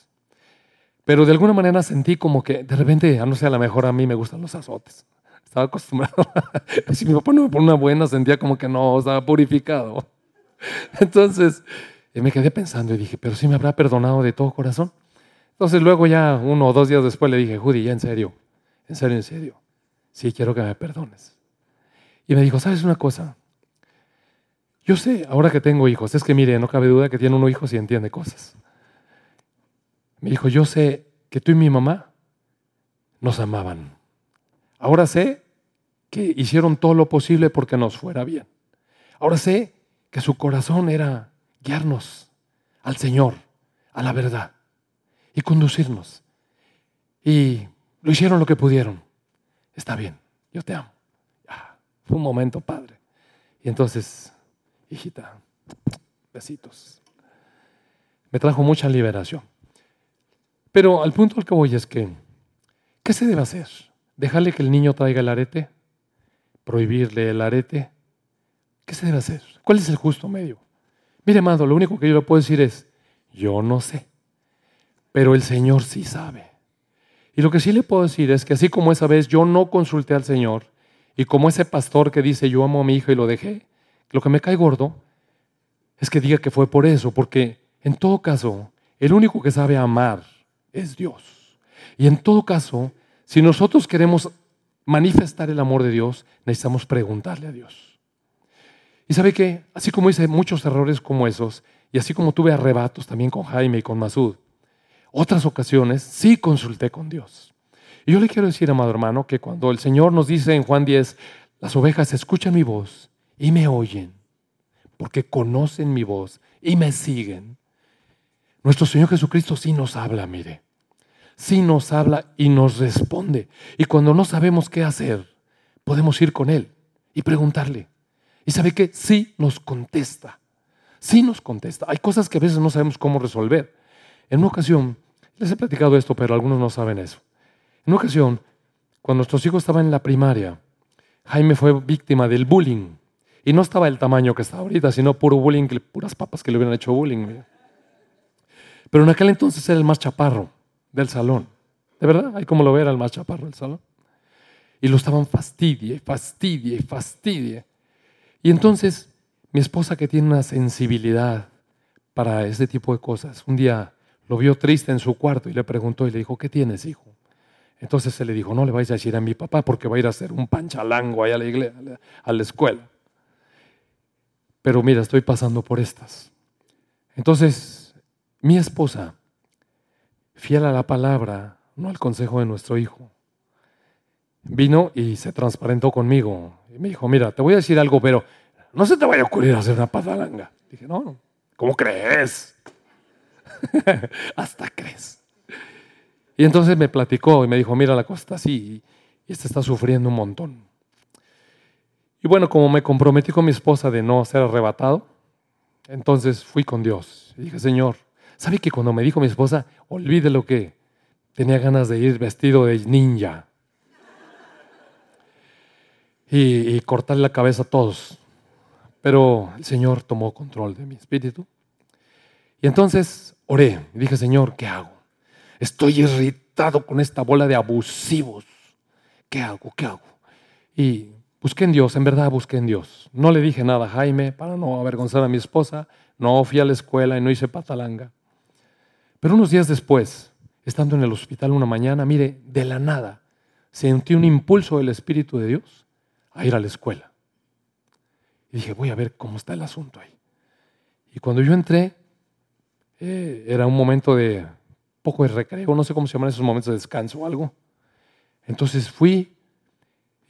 Pero de alguna manera sentí como que de repente, a no sé, a lo mejor a mí me gustan los azotes. Estaba acostumbrado. si mi papá no me pone una buena, sentía como que no, estaba purificado. Entonces, me quedé pensando y dije, pero sí me habrá perdonado de todo corazón. Entonces luego ya uno o dos días después le dije, Judy, ya en serio, en serio, en serio, sí quiero que me perdones. Y me dijo, ¿sabes una cosa? Yo sé, ahora que tengo hijos, es que mire, no cabe duda que tiene uno hijos y entiende cosas. Me dijo, yo sé que tú y mi mamá nos amaban. Ahora sé que hicieron todo lo posible porque nos fuera bien. Ahora sé que su corazón era guiarnos al Señor, a la verdad, y conducirnos. Y lo hicieron lo que pudieron. Está bien, yo te amo. fue un momento, Padre. Y entonces hijita, besitos. Me trajo mucha liberación. Pero al punto al que voy es que, ¿qué se debe hacer? ¿Dejarle que el niño traiga el arete? ¿Prohibirle el arete? ¿Qué se debe hacer? ¿Cuál es el justo medio? Mire, amado, lo único que yo le puedo decir es, yo no sé, pero el Señor sí sabe. Y lo que sí le puedo decir es que así como esa vez yo no consulté al Señor, y como ese pastor que dice, yo amo a mi hijo y lo dejé, lo que me cae gordo es que diga que fue por eso, porque en todo caso, el único que sabe amar es Dios. Y en todo caso, si nosotros queremos manifestar el amor de Dios, necesitamos preguntarle a Dios. Y sabe que, así como hice muchos errores como esos, y así como tuve arrebatos también con Jaime y con Masud, otras ocasiones sí consulté con Dios. Y yo le quiero decir, amado hermano, que cuando el Señor nos dice en Juan 10, las ovejas escuchan mi voz y me oyen, porque conocen mi voz y me siguen. Nuestro Señor Jesucristo sí nos habla, mire. Sí nos habla y nos responde. Y cuando no sabemos qué hacer, podemos ir con Él y preguntarle. Y sabe que sí nos contesta. Sí nos contesta. Hay cosas que a veces no sabemos cómo resolver. En una ocasión, les he platicado esto, pero algunos no saben eso. En una ocasión, cuando nuestros hijos estaban en la primaria, Jaime fue víctima del bullying. Y no estaba el tamaño que está ahorita, sino puro bullying, puras papas que le hubieran hecho bullying. Pero en aquel entonces era el más chaparro del salón. ¿De verdad? Hay como lo ver el más chaparro del salón. Y lo estaban fastidie, fastidie, fastidie. Y entonces mi esposa que tiene una sensibilidad para ese tipo de cosas, un día lo vio triste en su cuarto y le preguntó y le dijo, ¿qué tienes, hijo? Entonces se le dijo, no le vais a decir a mi papá porque va a ir a hacer un panchalango allá a la iglesia, a la escuela. Pero mira, estoy pasando por estas. Entonces, mi esposa, fiel a la palabra, no al consejo de nuestro hijo, vino y se transparentó conmigo. Y me dijo, mira, te voy a decir algo, pero no se te vaya a ocurrir hacer una panchalanga. Dije, no, no, ¿cómo crees? Hasta crees. Y entonces me platicó y me dijo, mira, la cosa está así y este está sufriendo un montón. Y bueno, como me comprometí con mi esposa de no ser arrebatado, entonces fui con Dios. Y dije, Señor, ¿sabe que cuando me dijo mi esposa, olvide lo que tenía ganas de ir vestido de ninja y, y cortarle la cabeza a todos? Pero el Señor tomó control de mi espíritu. Y entonces oré y dije, Señor, ¿qué hago? Estoy irritado con esta bola de abusivos. ¿Qué hago? ¿Qué hago? Y busqué en Dios, en verdad busqué en Dios. No le dije nada a Jaime para no avergonzar a mi esposa. No fui a la escuela y no hice patalanga. Pero unos días después, estando en el hospital una mañana, mire, de la nada, sentí un impulso del Espíritu de Dios a ir a la escuela. Y dije, voy a ver cómo está el asunto ahí. Y cuando yo entré, eh, era un momento de poco de recreo, no sé cómo se llaman esos momentos de descanso o algo. Entonces fui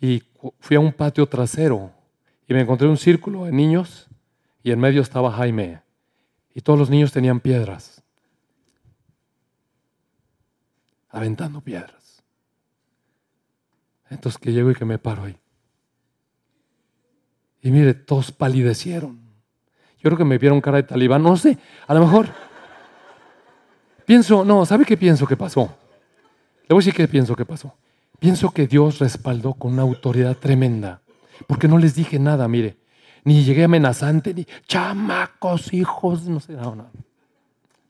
y fui a un patio trasero y me encontré un círculo de niños y en medio estaba Jaime y todos los niños tenían piedras, aventando piedras. Entonces que llego y que me paro ahí. Y mire, todos palidecieron. Yo creo que me vieron cara de talibán, no sé, a lo mejor. Pienso, no, ¿sabe qué pienso que pasó? Le voy a decir qué pienso que pasó. Pienso que Dios respaldó con una autoridad tremenda, porque no les dije nada, mire, ni llegué amenazante, ni chamacos, hijos, no sé, no, no.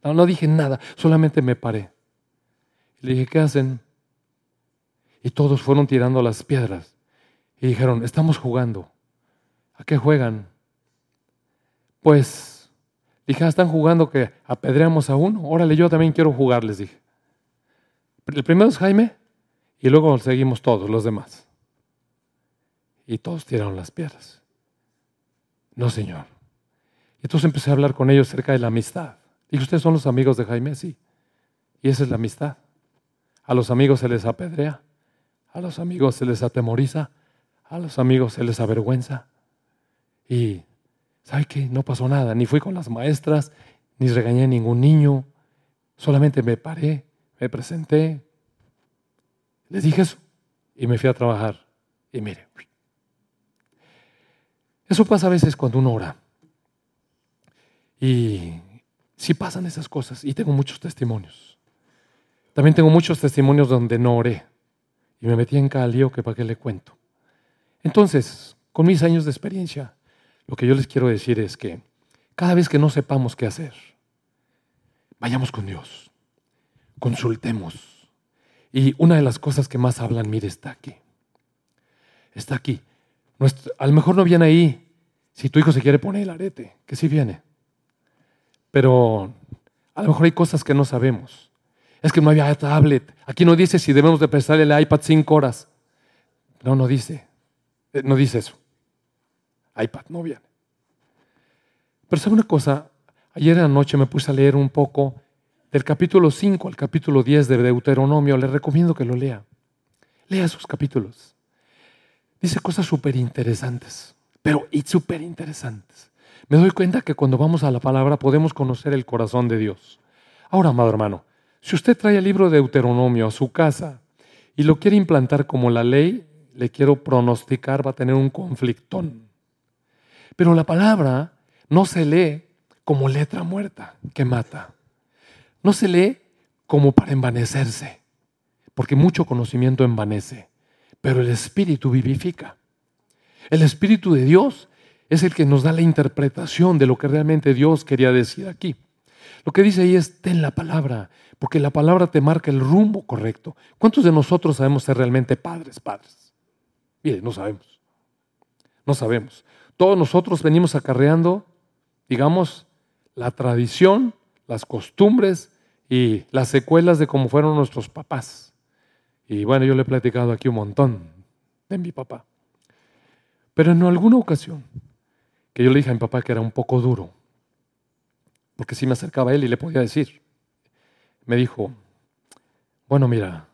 No, no dije nada, solamente me paré. Le dije, ¿qué hacen? Y todos fueron tirando las piedras. Y dijeron, estamos jugando. ¿A qué juegan? Pues Dije, ah, están jugando que apedreamos a uno. Órale, yo también quiero jugar, les dije. El primero es Jaime y luego seguimos todos los demás. Y todos tiraron las piedras. No, señor. Y entonces empecé a hablar con ellos acerca de la amistad. Dije, ¿ustedes son los amigos de Jaime? Sí. Y esa es la amistad. A los amigos se les apedrea, a los amigos se les atemoriza, a los amigos se les avergüenza. Y ¿Sabe qué? No pasó nada, ni fui con las maestras, ni regañé a ningún niño, solamente me paré, me presenté, les dije eso y me fui a trabajar. Y mire, eso pasa a veces cuando uno ora. Y sí pasan esas cosas, y tengo muchos testimonios. También tengo muchos testimonios donde no oré y me metí en cada lío que para qué le cuento. Entonces, con mis años de experiencia, lo que yo les quiero decir es que cada vez que no sepamos qué hacer, vayamos con Dios, consultemos. Y una de las cosas que más hablan, mire, está aquí. Está aquí. a lo mejor no viene ahí si tu hijo se quiere poner el arete, que sí viene. Pero a lo mejor hay cosas que no sabemos. Es que no había tablet. Aquí no dice si debemos de prestarle el iPad cinco horas. No, no dice. Eh, no dice eso iPad no viene. Pero sabe una cosa, ayer en la noche me puse a leer un poco del capítulo 5 al capítulo 10 de Deuteronomio, le recomiendo que lo lea. Lea esos capítulos. Dice cosas súper interesantes, pero súper interesantes. Me doy cuenta que cuando vamos a la palabra podemos conocer el corazón de Dios. Ahora, amado hermano, si usted trae el libro de Deuteronomio a su casa y lo quiere implantar como la ley, le quiero pronosticar, va a tener un conflictón. Pero la palabra no se lee como letra muerta que mata. No se lee como para envanecerse, porque mucho conocimiento envanece, pero el Espíritu vivifica. El Espíritu de Dios es el que nos da la interpretación de lo que realmente Dios quería decir aquí. Lo que dice ahí es, ten la palabra, porque la palabra te marca el rumbo correcto. ¿Cuántos de nosotros sabemos ser realmente padres, padres? Mire, no sabemos. No sabemos. Todos nosotros venimos acarreando, digamos, la tradición, las costumbres y las secuelas de cómo fueron nuestros papás. Y bueno, yo le he platicado aquí un montón de mi papá. Pero en alguna ocasión, que yo le dije a mi papá que era un poco duro, porque si me acercaba a él y le podía decir, me dijo, bueno, mira,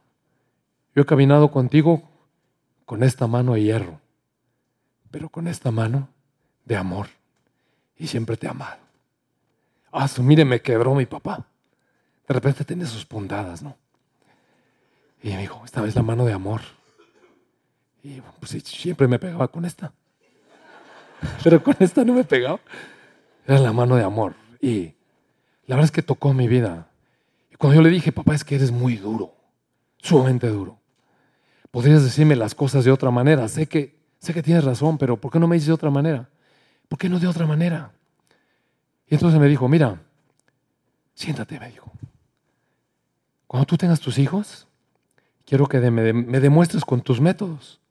yo he caminado contigo con esta mano de hierro, pero con esta mano de amor, y siempre te he amado. Ah, su, mire, me quebró mi papá. De repente tiene sus puntadas, ¿no? Y me dijo, esta vez la mano de amor. Y pues siempre me pegaba con esta. Pero con esta no me pegaba. Era la mano de amor. Y la verdad es que tocó mi vida. Y cuando yo le dije, papá, es que eres muy duro, sumamente duro. Podrías decirme las cosas de otra manera. Sé que, sé que tienes razón, pero ¿por qué no me dices de otra manera? ¿Por qué no de otra manera? Y entonces me dijo, mira, siéntate, me dijo. Cuando tú tengas tus hijos, quiero que me, demuestres con tus métodos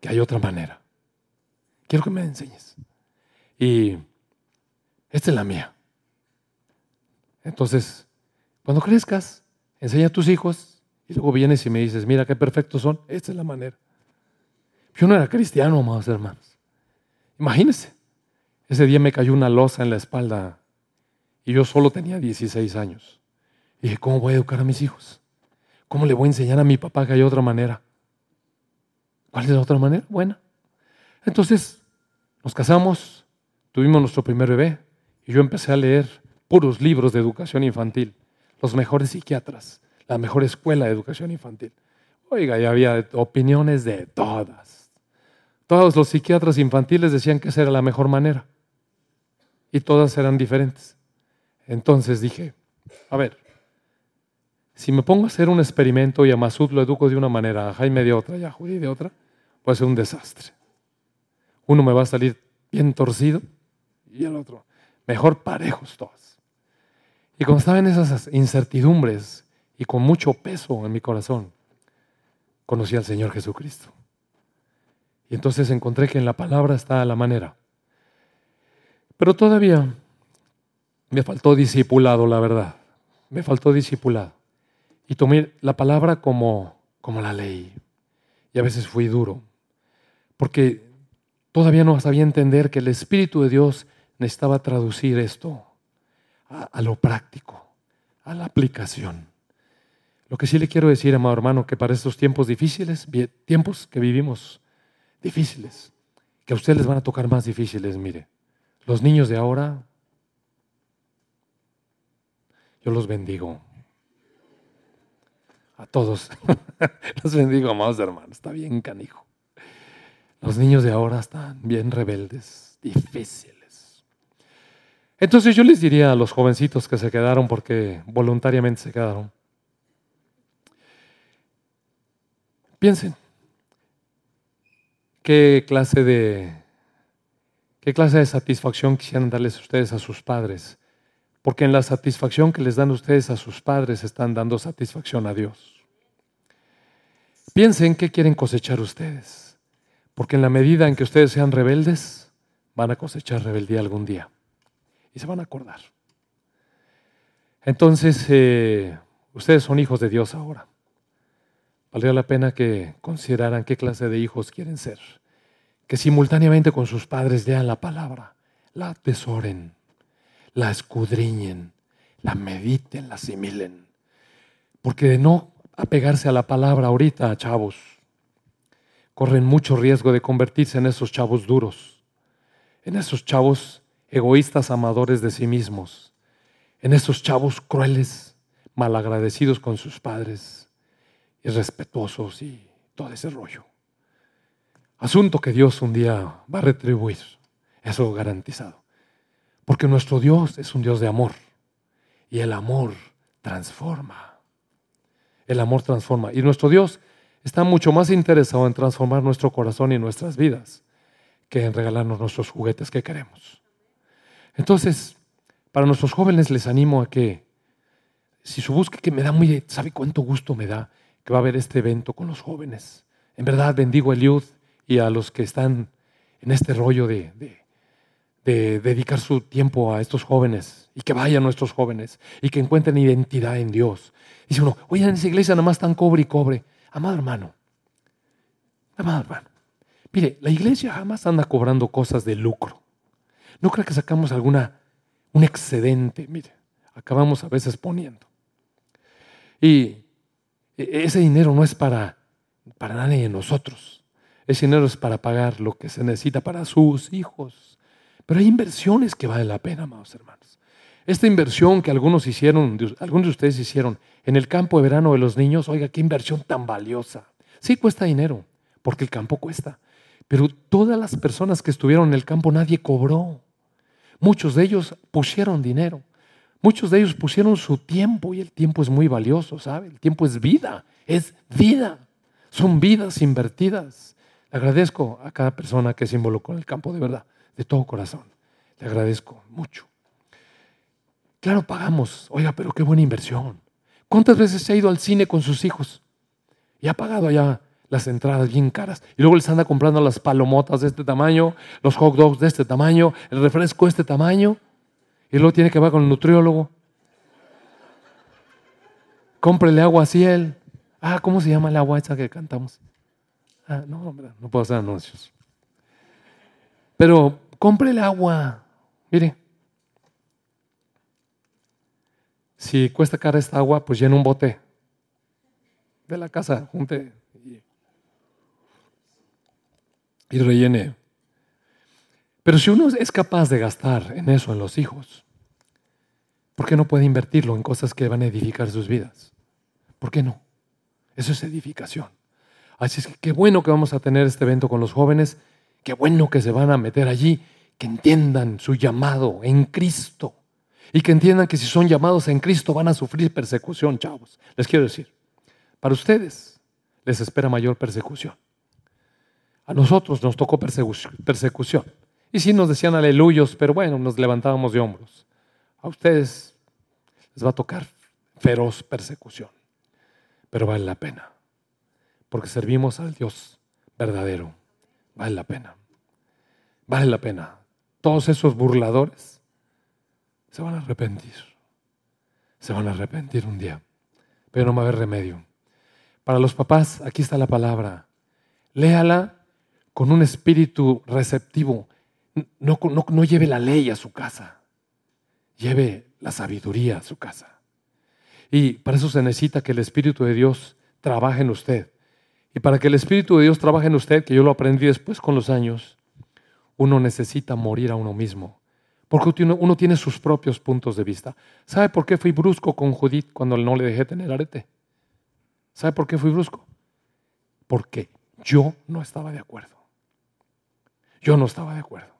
que hay otra manera. Quiero que me enseñes. Y esta es la mía. Entonces, cuando crezcas, enseña a tus hijos y luego vienes y me dices, mira qué perfectos son. Esta es la manera. Yo no era cristiano, amados hermanos. Imagínense, ese día me cayó una losa en la espalda y yo solo tenía 16 años. Y dije, ¿cómo voy a educar a mis hijos? ¿Cómo le voy a enseñar a mi papá que hay otra manera? ¿Cuál es la otra manera? Buena. Entonces, nos casamos, tuvimos nuestro primer bebé y yo empecé a leer puros libros de educación infantil, los mejores psiquiatras, la mejor escuela de educación infantil. Oiga, ya había opiniones de todas. Todos los psiquiatras infantiles decían que esa era la mejor manera y todas eran diferentes. Entonces dije, a ver, si me pongo a hacer un experimento y a Masud lo educo de una manera, a Jaime de otra y a Judy de otra, puede ser un desastre. Uno me va a salir bien torcido y el otro, mejor parejos todos. Y cuando estaba en esas incertidumbres y con mucho peso en mi corazón, conocí al Señor Jesucristo. Y entonces encontré que en la palabra está la manera. Pero todavía me faltó discipulado, la verdad. Me faltó discipulado y tomé la palabra como, como la ley. Y a veces fui duro, porque todavía no sabía entender que el Espíritu de Dios necesitaba traducir esto a, lo práctico, a la aplicación. Lo que sí le quiero decir, amado hermano, que para estos tiempos difíciles, tiempos que vivimos difíciles, que a ustedes les van a tocar más difíciles, mire. Los niños de ahora, yo los bendigo a todos. Los bendigo, amados hermanos. Está bien canijo. Los niños de ahora están bien rebeldes, difíciles. Entonces yo les diría a los jovencitos que se quedaron porque voluntariamente se quedaron, piensen, ¿qué clase de, qué clase de satisfacción quisieran darles ustedes a sus padres porque en la satisfacción que les dan ustedes a sus padres están dando satisfacción a Dios. Piensen qué quieren cosechar ustedes, porque en la medida en que ustedes sean rebeldes, van a cosechar rebeldía algún día y se van a acordar. Entonces, eh, ustedes son hijos de Dios ahora. Valdría la pena que consideraran qué clase de hijos quieren ser, que simultáneamente con sus padres lean la palabra, la atesoren, la escudriñen, la mediten, la asimilen. Porque de no apegarse a la palabra ahorita, chavos, corren mucho riesgo de convertirse en esos chavos duros, en esos chavos egoístas amadores de sí mismos, en esos chavos crueles, malagradecidos con sus padres, irrespetuosos y todo ese rollo. Asunto que Dios un día va a retribuir, eso garantizado. Porque nuestro Dios es un Dios de amor. Y el amor transforma. El amor transforma. Y nuestro Dios está mucho más interesado en transformar nuestro corazón y nuestras vidas que en regalarnos nuestros juguetes que queremos. Entonces, para nuestros jóvenes les animo a que, si su búsqueda, que me da muy, ¿sabe cuánto gusto me da que va a haber este evento con los jóvenes? En verdad bendigo a Eliud y a los que están en este rollo de de dedicar su tiempo a estos jóvenes y que vayan nuestros jóvenes y que encuentren identidad en Dios. Dice uno, oye, en esa iglesia nada más están cobre y cobre. Amado hermano, amado hermano, mire, la iglesia jamás anda cobrando cosas de lucro. No creo que sacamos alguna, un excedente, mire, acabamos a veces poniendo. Y ese dinero no es para, para nadie de nosotros. Ese dinero es para pagar lo que se necesita para sus hijos. Pero hay inversiones que valen la pena, amados hermanos. Esta inversión que algunos hicieron, algunos de ustedes hicieron en el campo de verano de los niños, oiga, qué inversión tan valiosa. Sí cuesta dinero, porque el campo cuesta. Pero todas las personas que estuvieron en el campo nadie cobró. Muchos de ellos pusieron dinero. Muchos de ellos pusieron su tiempo y el tiempo es muy valioso, ¿sabe? El tiempo es vida, es vida. Son vidas invertidas. Le agradezco a cada persona que se involucró en el campo, de verdad, de todo corazón. Le agradezco mucho. Claro, pagamos. Oiga, pero qué buena inversión. ¿Cuántas veces se ha ido al cine con sus hijos y ha pagado allá las entradas bien caras? Y luego les anda comprando las palomotas de este tamaño, los hot dogs de este tamaño, el refresco de este tamaño. Y luego tiene que va con el nutriólogo. Cómprele agua a Ciel. Ah, ¿cómo se llama el agua esa que cantamos? Ah, no, no puedo hacer anuncios. Pero cómprele agua. Mire. Si cuesta cara esta agua, pues llena un bote de la casa, junte y, rellene. Pero si uno es capaz de gastar en eso, en los hijos, ¿por qué no puede invertirlo en cosas que van a edificar sus vidas? ¿Por qué no? Eso es edificación. Así es que qué bueno que vamos a tener este evento con los jóvenes, qué bueno que se van a meter allí, que entiendan su llamado en Cristo y que entiendan que si son llamados en Cristo van a sufrir persecución, chavos. Les quiero decir, para ustedes les espera mayor persecución. A nosotros nos tocó persecución. Y sí nos decían aleluyos, pero bueno, nos levantábamos de hombros. A ustedes les va a tocar feroz persecución, pero vale la pena, porque servimos al Dios verdadero. Vale la pena. Vale la pena. Todos esos burladores se van a arrepentir. Se van a arrepentir un día, pero no va a haber remedio. Para los papás, aquí está la palabra. Léala con un espíritu receptivo. No, no, lleve la ley a su casa, lleve la sabiduría a su casa. Y para eso se necesita que el Espíritu de Dios trabaje en usted. Y para que el Espíritu de Dios trabaje en usted, que yo lo aprendí después con los años, uno necesita morir a uno mismo. Porque uno tiene sus propios puntos de vista. ¿Sabe por qué fui brusco con Judith cuando no le dejé tener arete? ¿Sabe por qué fui brusco? Porque yo no estaba de acuerdo. Yo no estaba de acuerdo.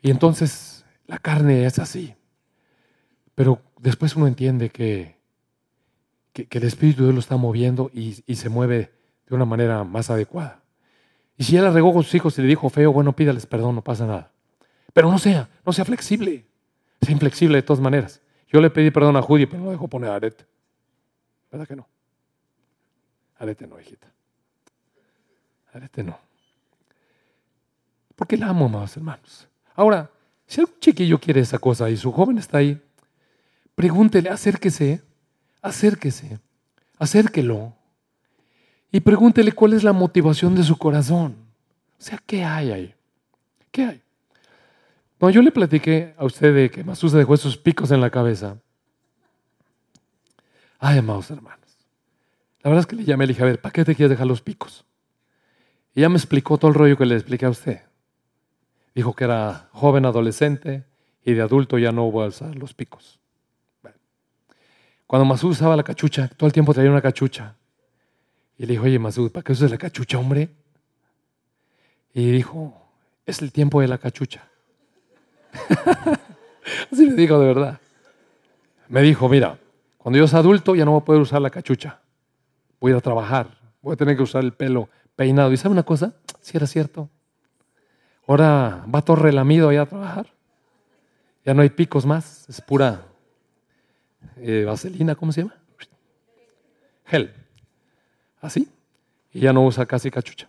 Y entonces la carne es así. Pero después uno entiende que, que, el Espíritu de Dios lo está moviendo y, y se mueve de una manera más adecuada. Y si él regó con sus hijos y le dijo feo, bueno, pídales perdón, no pasa nada. Pero no sea, no sea flexible. Sea inflexible de todas maneras. Yo le pedí perdón a Judy, pero no dejó poner arete. ¿Verdad que no? Arete no, hijita. Arete no. Porque la amo, amados hermanos. Ahora, si algún chiquillo quiere esa cosa y su joven está ahí, pregúntele, acérquese, acérquese, acérquelo y pregúntele cuál es la motivación de su corazón. O sea, ¿qué hay ahí? ¿Qué hay? Cuando yo le platiqué a usted de que Masú dejó esos picos en la cabeza, ay, amados hermanos, la verdad es que le llamé y le dije, a ver, ¿para qué te quieres dejar los picos? Y ya me explicó todo el rollo que le expliqué a usted. Dijo que era joven adolescente y de adulto ya no hubo a alzar los picos. Cuando Masú usaba la cachucha, todo el tiempo traía una cachucha. Y le dijo, oye, Masud, ¿para qué usas la cachucha, hombre? Y dijo, es el tiempo de la cachucha. Así le dijo de verdad. Me dijo, mira, cuando yo sea adulto ya no voy a poder usar la cachucha. Voy a trabajar. Voy a tener que usar el pelo peinado. ¿Y sabe una cosa? Si era cierto. Ahora va todo relamido allá a trabajar. Ya no hay picos más. Es pura eh, vaselina, ¿cómo se llama? Gel así, y ya no usa casi cachucha.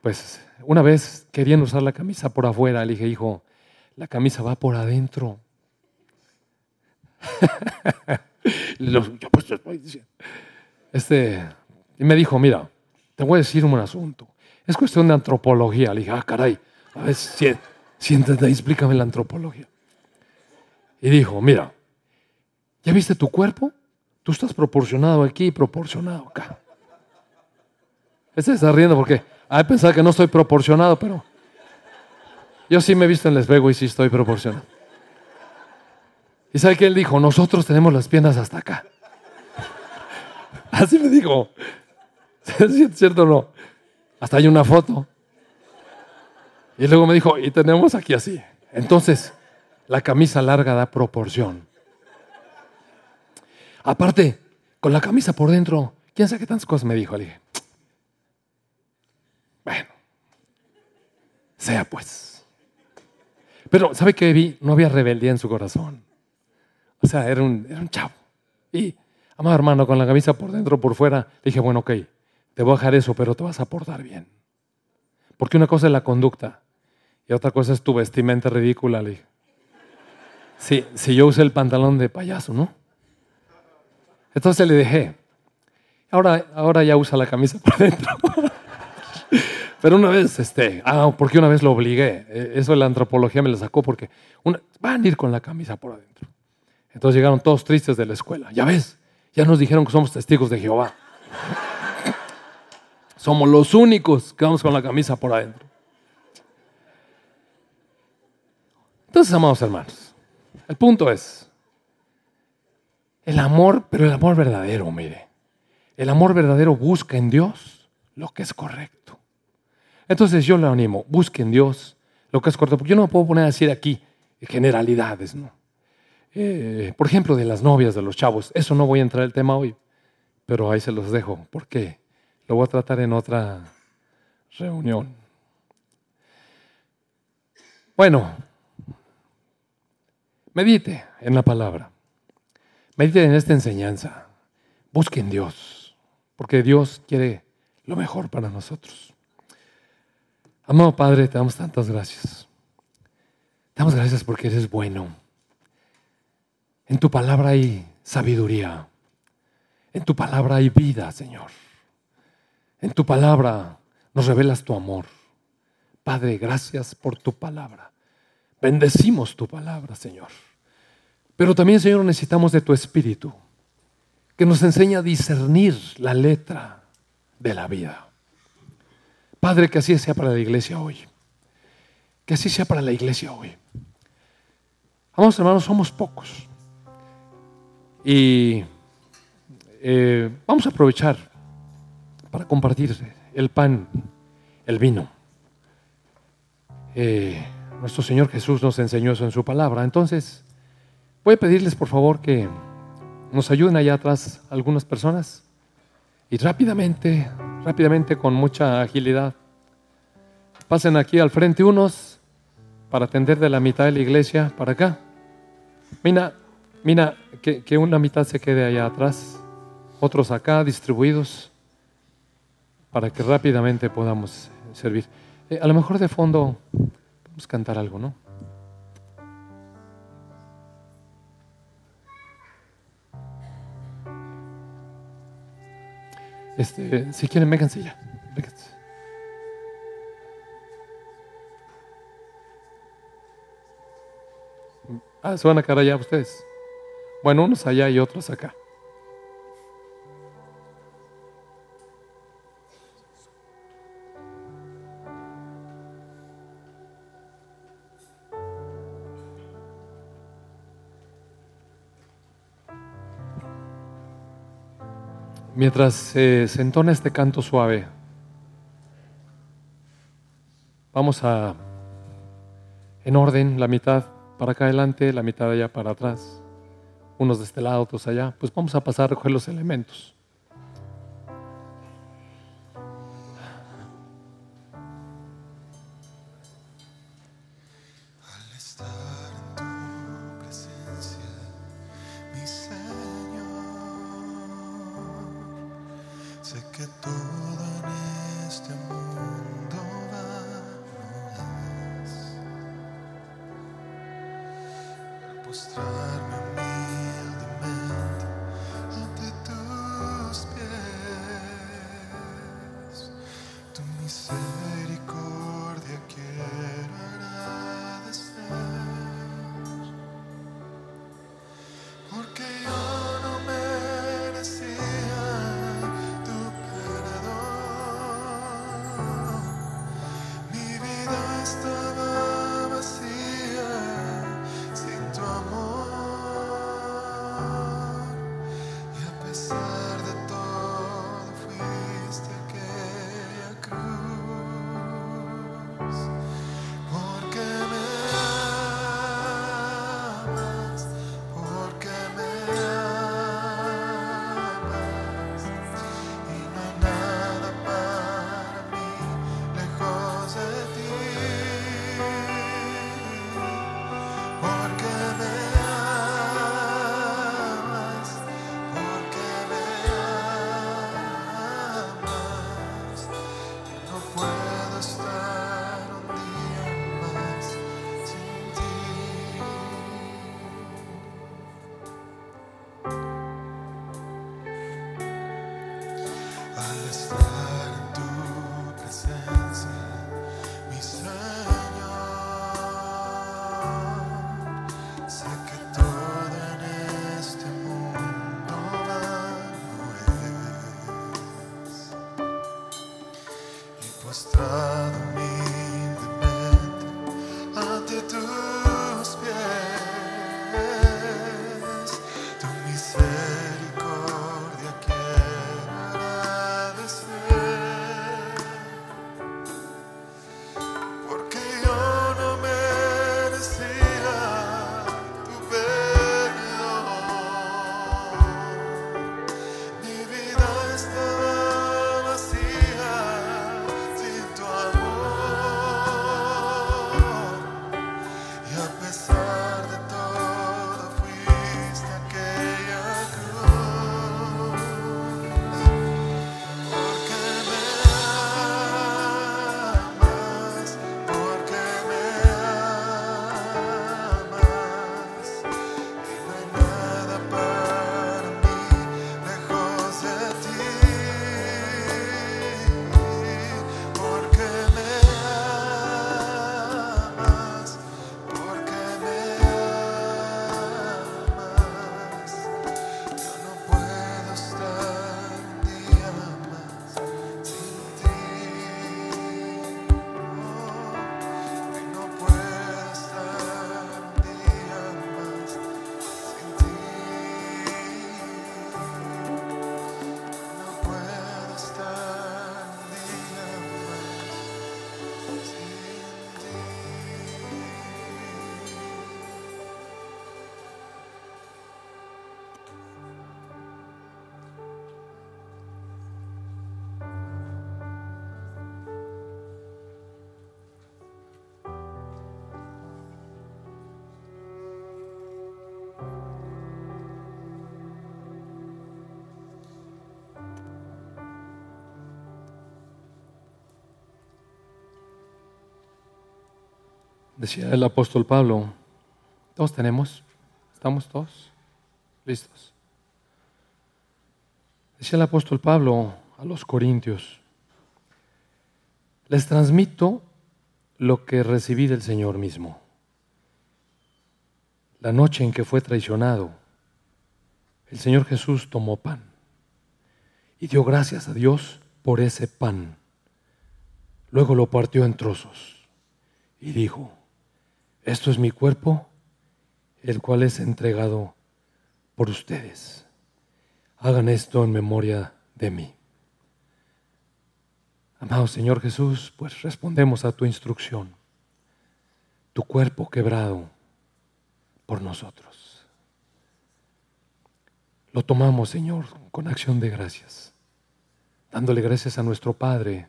pues una vez querían usar la camisa por afuera, le dije, hijo, la camisa va por adentro. Pues, este, y me dijo, mira, te voy a decir un asunto. Es cuestión de antropología. Le dije, ah, caray, a ver, siéntate y explícame la antropología. Y dijo, mira, ¿ya viste tu cuerpo? Tú estás proporcionado aquí y proporcionado acá. Este está riendo porque hay pensar que no estoy proporcionado, pero yo sí me he visto en el espejo y sí estoy proporcionado. ¿Y sabe que él dijo? Nosotros tenemos las piernas hasta acá. Así me dijo. ¿Es cierto o no? Hasta hay una foto. Y luego me dijo, y tenemos aquí así. Entonces, la camisa larga da proporción. Aparte, con la camisa por dentro, quién sabe qué tantas cosas me dijo. Le dije, bueno, sea pues. Pero, ¿sabe qué vi? No había rebeldía en su corazón. O sea, era un, era un chavo. Y, amado hermano, con la camisa por dentro, por fuera, le dije, bueno, ok, te voy a dejar eso, pero te vas a portar bien. Porque una cosa es la conducta y otra cosa es tu vestimenta ridícula, le dije. Si, si yo usé el pantalón de payaso, ¿no? Entonces le dejé. Ahora, ahora ya usa la camisa por dentro. Pero una vez, este, ah, porque una vez lo obligué. E, eso la antropología me lo sacó porque van a ir con la camisa por adentro. Entonces llegaron todos tristes de la escuela. Ya ves, ya nos dijeron que somos testigos de Jehová. Somos los únicos que vamos con la camisa por adentro. Entonces, amados hermanos, el punto es, el amor, pero el amor verdadero, mire, el amor verdadero busca en Dios lo que es correcto. Entonces yo le animo, busque en Dios lo que es correcto, porque yo no me puedo poner a decir aquí generalidades, ¿no? Eh, por ejemplo, de las novias, de los chavos, eso no voy a entrar el tema hoy, pero ahí se los dejo. ¿Por qué? Lo voy a tratar en otra reunión. Bueno, medite en la palabra. Medite en esta enseñanza. Busque en Dios, porque Dios quiere lo mejor para nosotros. Amado Padre, te damos tantas gracias. Te damos gracias porque eres bueno. En tu palabra hay sabiduría. En tu palabra hay vida, Señor. En tu palabra nos revelas tu amor. Padre, gracias por tu palabra. Bendecimos tu palabra, Señor. Pero también, Señor, necesitamos de tu Espíritu, que nos enseña a discernir la letra de la vida. Padre, que así sea para la iglesia hoy. Que así sea para la iglesia hoy. Vamos, hermanos, somos pocos. Y eh, vamos a aprovechar para compartir el pan, el vino. Eh, nuestro Señor Jesús nos enseñó eso en su palabra. Entonces, voy a pedirles por favor que nos ayuden allá atrás algunas personas y rápidamente, rápidamente, con mucha agilidad, pasen aquí al frente unos para atender de la mitad de la iglesia para acá. Mira, mira, que, que una mitad se quede allá atrás, otros acá distribuidos para que rápidamente podamos servir. Eh, a lo mejor de fondo a cantar algo, ¿no? Este, si quieren, vénganse ya. Vénganse. Ah, se van a quedar allá ustedes. Bueno, unos allá y otros acá. Mientras se entona este canto suave, vamos a, en orden, la mitad para acá adelante, la mitad allá para atrás, unos de este lado, otros allá, pues vamos a pasar a recoger los elementos. Decía el apóstol Pablo, todos tenemos, estamos todos listos. Decía el apóstol Pablo a los corintios, les transmito lo que recibí del Señor mismo. La noche en que fue traicionado, el Señor Jesús tomó pan y dio gracias a Dios por ese pan. Luego lo partió en trozos y dijo, esto es mi cuerpo, el cual es entregado por ustedes. Hagan esto en memoria de mí. Amado Señor Jesús, pues respondemos a tu instrucción. Tu cuerpo quebrado por nosotros. Lo tomamos, Señor, con acción de gracias, dándole gracias a nuestro Padre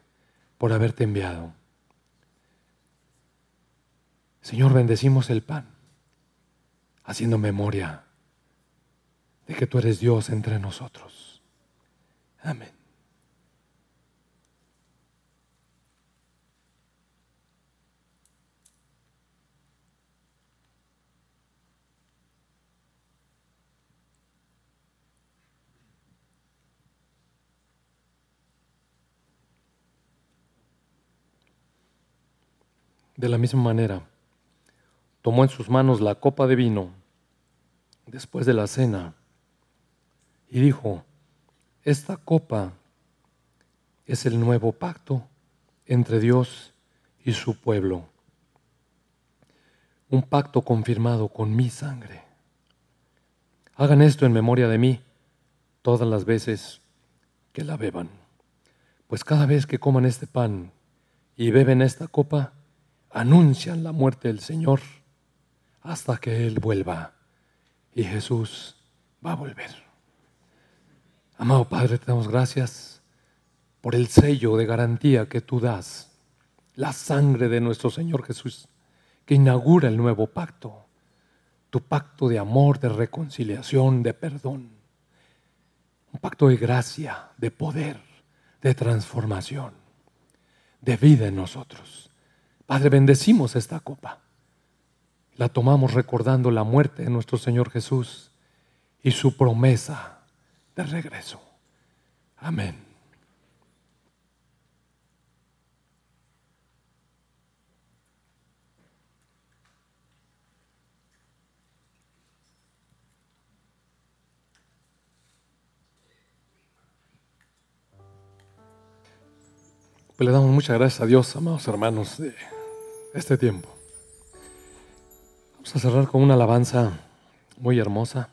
por haberte enviado Señor, bendecimos el pan, haciendo memoria de que tú eres Dios entre nosotros. Amén. De la misma manera, tomó en sus manos la copa de vino después de la cena y dijo, esta copa es el nuevo pacto entre Dios y su pueblo, un pacto confirmado con mi sangre. Hagan esto en memoria de mí todas las veces que la beban, pues cada vez que coman este pan y beben esta copa, anuncian la muerte del Señor hasta que Él vuelva. Y Jesús va a volver. Amado Padre, te damos gracias por el sello de garantía que tú das, la sangre de nuestro Señor Jesús, que inaugura el nuevo pacto, tu pacto de amor, de reconciliación, de perdón, un pacto de gracia, de poder, de transformación, de vida en nosotros. Padre, bendecimos esta copa. La tomamos recordando la muerte de nuestro Señor Jesús y su promesa de regreso. Amén. Pues le damos muchas gracias a Dios, amados hermanos, de este tiempo. Vamos a cerrar con una alabanza muy hermosa.